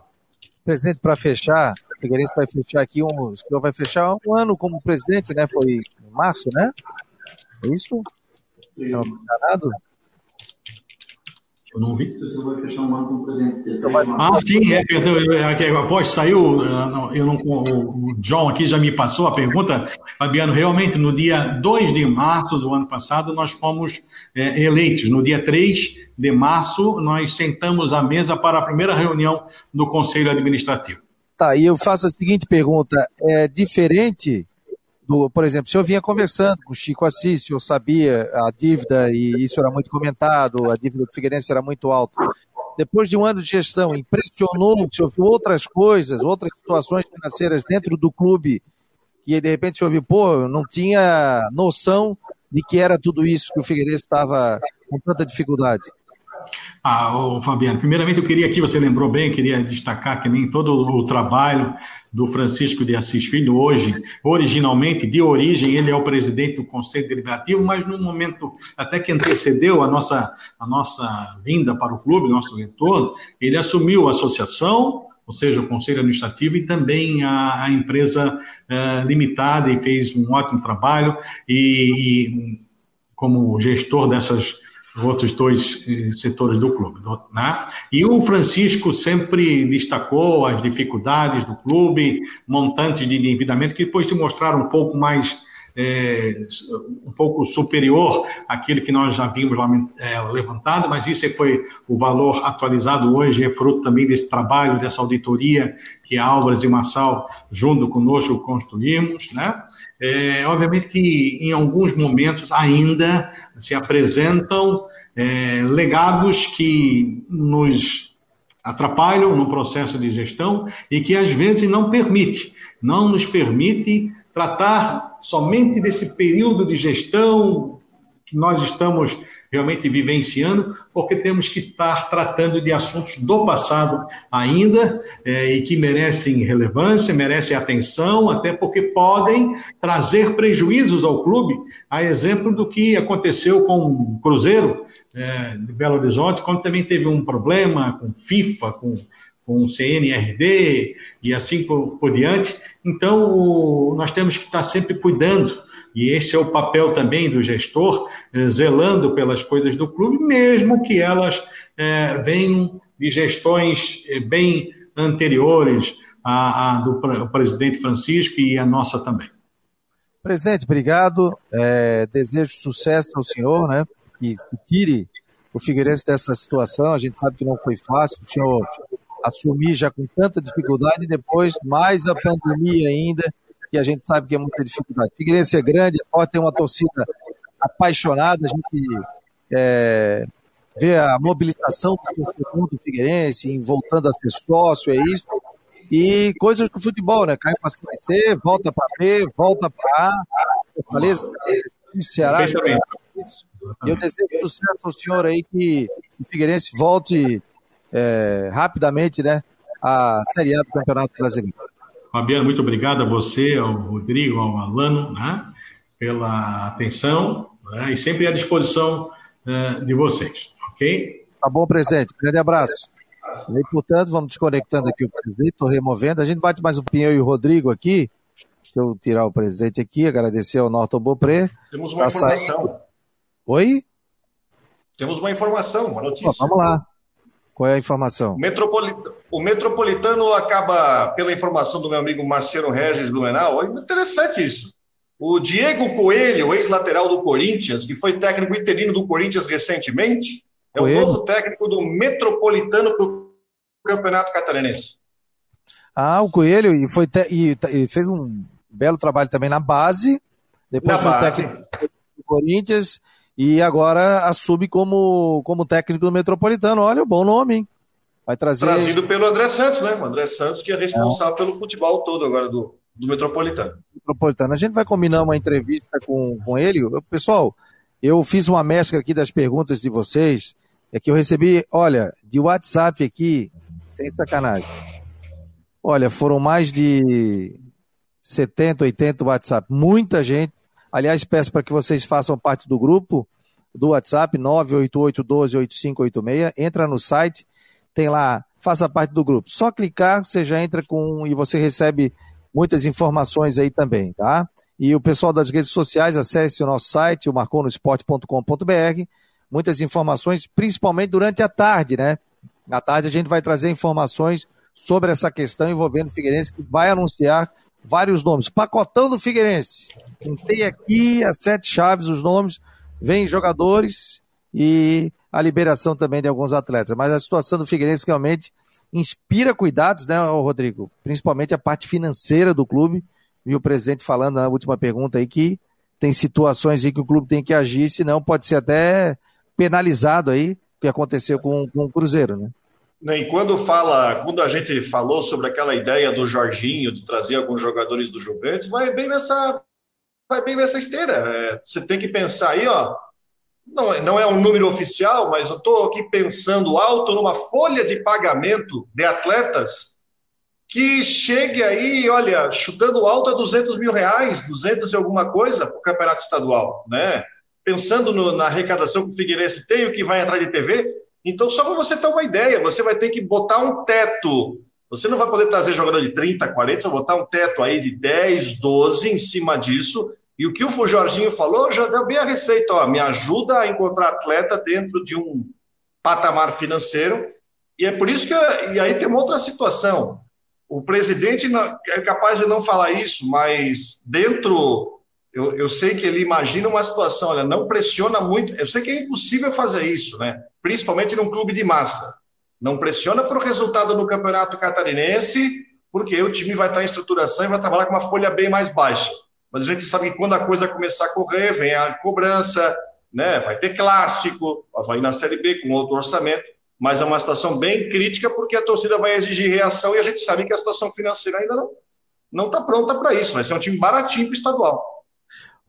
Presidente, para fechar, o Figueirense vai fechar aqui um, o senhor vai fechar um ano como presidente, né? Foi em março, né? É isso? Sim. Não enganado? Eu não vi. Você vai fechar um ano como presidente. Ah, sim, é, perdão, a voz saiu, eu não, o John aqui já me passou a pergunta. Fabiano, realmente, no dia 2 de março do ano passado, nós fomos é, eleitos. No dia 3 de março, nós sentamos à mesa para a primeira reunião do Conselho Administrativo. Tá, e eu faço a seguinte pergunta: é diferente do, por exemplo, se eu vinha conversando com o Chico Assis, eu sabia a dívida, e isso era muito comentado, a dívida do Figueirense era muito alta. Depois de um ano de gestão, impressionou se ouviu outras coisas, outras situações financeiras dentro do clube, que de repente se ouviu, pô, não tinha noção de que era tudo isso que o Figueirense estava com tanta dificuldade. Ah, ô, Fabiano, primeiramente eu queria aqui, você lembrou bem, queria destacar que nem todo o trabalho do Francisco de Assis Filho hoje, originalmente, de origem, ele é o presidente do Conselho Deliberativo, mas no momento até que antecedeu a nossa, a nossa vinda para o clube, nosso retorno, ele assumiu a associação, ou seja, o Conselho Administrativo e também a, a empresa eh, limitada e fez um ótimo trabalho. E, e como gestor dessas outros dois eh, setores do clube. Né? E o Francisco sempre destacou as dificuldades do clube, montantes de endividamento, que depois te mostraram um pouco mais é, um pouco superior àquilo que nós já vimos é, levantado, mas isso foi o valor atualizado hoje, é fruto também desse trabalho, dessa auditoria que Álvares e Massal, junto conosco, construímos. Né? É, obviamente que em alguns momentos ainda se apresentam é, legados que nos atrapalham no processo de gestão e que às vezes não permite, não nos permite tratar somente desse período de gestão que nós estamos realmente vivenciando, porque temos que estar tratando de assuntos do passado ainda é, e que merecem relevância, merecem atenção, até porque podem trazer prejuízos ao clube, a exemplo do que aconteceu com o Cruzeiro é, de Belo Horizonte, quando também teve um problema com FIFA, com com CNRD e assim por, por diante. Então, o, nós temos que estar sempre cuidando, e esse é o papel também do gestor, eh, zelando pelas coisas do clube, mesmo que elas eh, venham de gestões eh, bem anteriores à, à do presidente Francisco e a nossa também. Presidente, obrigado. É, desejo sucesso ao senhor, né? Que, que tire o Figueirense dessa situação. A gente sabe que não foi fácil. O senhor assumir já com tanta dificuldade e depois mais a pandemia ainda, que a gente sabe que é muita dificuldade. Figueirense é grande, é forte, tem uma torcida apaixonada, a gente é, vê a mobilização do torcedor do Figueirense, voltando a ser sócio, é isso. E coisas do futebol, né? Cai para C, volta para B, volta para A, Fortaleza, Ceará. Eu desejo sucesso ao senhor aí, que o Figueirense volte é, rapidamente né, a Série A do Campeonato Brasileiro. Fabiano, muito obrigado a você, ao Rodrigo, ao Alano, né, pela atenção né, e sempre à disposição uh, de vocês, ok? Tá bom, presidente. Grande abraço. E, portanto, vamos desconectando aqui o presidente, estou removendo. A gente bate mais um pinhão e o Rodrigo aqui. Deixa eu tirar o presidente aqui, agradecer ao Norton Bopré. Temos uma tá informação. Saindo. Oi? Temos uma informação, uma notícia. vamos lá. Qual é a informação? O Metropolitano acaba, pela informação do meu amigo Marcelo Regis Blumenau, é interessante isso. O Diego Coelho, ex-lateral do Corinthians, que foi técnico interino do Corinthians recentemente, é Coelho? o novo técnico do Metropolitano para o Campeonato Catarinense. Ah, o Coelho e foi te... e fez um belo trabalho também na base, depois na foi base. técnico do Corinthians e agora assume como, como técnico do Metropolitano. Olha, bom nome, hein? Vai trazer. Trazido pelo André Santos, né? O André Santos, que é responsável é. pelo futebol todo agora do, do Metropolitano. Metropolitano. A gente vai combinar uma entrevista com, com ele. Pessoal, eu fiz uma mescla aqui das perguntas de vocês. É que eu recebi, olha, de WhatsApp aqui, sem sacanagem. Olha, foram mais de 70, 80 WhatsApp. Muita gente Aliás, peço para que vocês façam parte do grupo do WhatsApp 988128586. Entra no site, tem lá, faça parte do grupo. Só clicar, você já entra com e você recebe muitas informações aí também, tá? E o pessoal das redes sociais, acesse o nosso site, o marconosport.com.br. Muitas informações, principalmente durante a tarde, né? À tarde a gente vai trazer informações sobre essa questão envolvendo o Figueirense, que vai anunciar vários nomes. Pacotão do Figueirense. Tentei aqui as sete chaves, os nomes, vem jogadores e a liberação também de alguns atletas. Mas a situação do Figueirense realmente inspira cuidados, né, Rodrigo? Principalmente a parte financeira do clube. Vi o presidente falando na última pergunta aí que tem situações aí que o clube tem que agir, senão pode ser até penalizado aí, o que aconteceu com, com o Cruzeiro, né? Né, e quando fala, quando a gente falou sobre aquela ideia do Jorginho de trazer alguns jogadores do Juventus, vai bem nessa, vai bem nessa esteira. É, você tem que pensar aí, ó. Não, é, não é um número oficial, mas eu estou aqui pensando alto numa folha de pagamento de atletas que chegue aí, olha, chutando alto a 200 mil reais, 200 e alguma coisa para o campeonato estadual, né? Pensando no, na arrecadação que o Figueirense tem, o que vai entrar de TV, então, só para você ter uma ideia, você vai ter que botar um teto. Você não vai poder trazer jogador de 30, 40, você vai botar um teto aí de 10, 12 em cima disso. E o que o Jorginho falou já deu bem a receita. Ó, me ajuda a encontrar atleta dentro de um patamar financeiro. E é por isso que. E aí tem uma outra situação. O presidente é capaz de não falar isso, mas dentro eu, eu sei que ele imagina uma situação, olha, não pressiona muito. Eu sei que é impossível fazer isso, né? Principalmente num clube de massa. Não pressiona para o resultado do campeonato catarinense, porque o time vai estar em estruturação e vai trabalhar com uma folha bem mais baixa. Mas a gente sabe que quando a coisa começar a correr, vem a cobrança, né? Vai ter clássico, vai na Série B com outro orçamento, mas é uma situação bem crítica porque a torcida vai exigir reação e a gente sabe que a situação financeira ainda não não está pronta para isso. Vai ser um time baratinho para o estadual.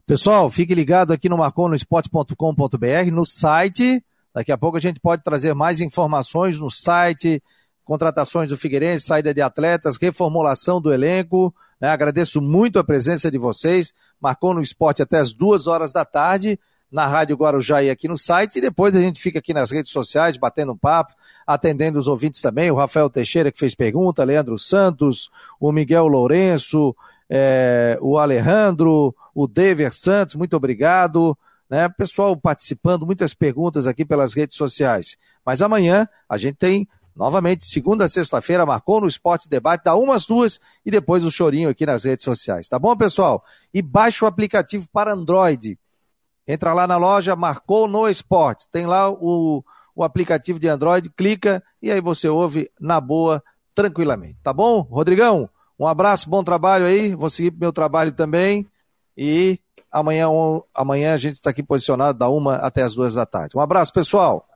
Pessoal, fique ligado aqui no marconosport.com.br, no site. Daqui a pouco a gente pode trazer mais informações no site, contratações do Figueirense, saída de atletas, reformulação do elenco. Né? Agradeço muito a presença de vocês. Marcou no esporte até as duas horas da tarde na Rádio Guarujá e aqui no site, e depois a gente fica aqui nas redes sociais, batendo um papo, atendendo os ouvintes também, o Rafael Teixeira que fez pergunta, Leandro Santos, o Miguel Lourenço, é, o Alejandro, o Dever Santos, muito obrigado. Né? Pessoal participando, muitas perguntas aqui pelas redes sociais. Mas amanhã a gente tem novamente, segunda a sexta-feira, marcou no Esporte Debate, dá umas duas e depois o chorinho aqui nas redes sociais. Tá bom, pessoal? E baixe o aplicativo para Android. Entra lá na loja, marcou no esporte. Tem lá o, o aplicativo de Android, clica e aí você ouve na boa, tranquilamente. Tá bom? Rodrigão, um abraço, bom trabalho aí. Vou seguir meu trabalho também. E amanhã, amanhã a gente está aqui posicionado da uma até as duas da tarde. Um abraço, pessoal.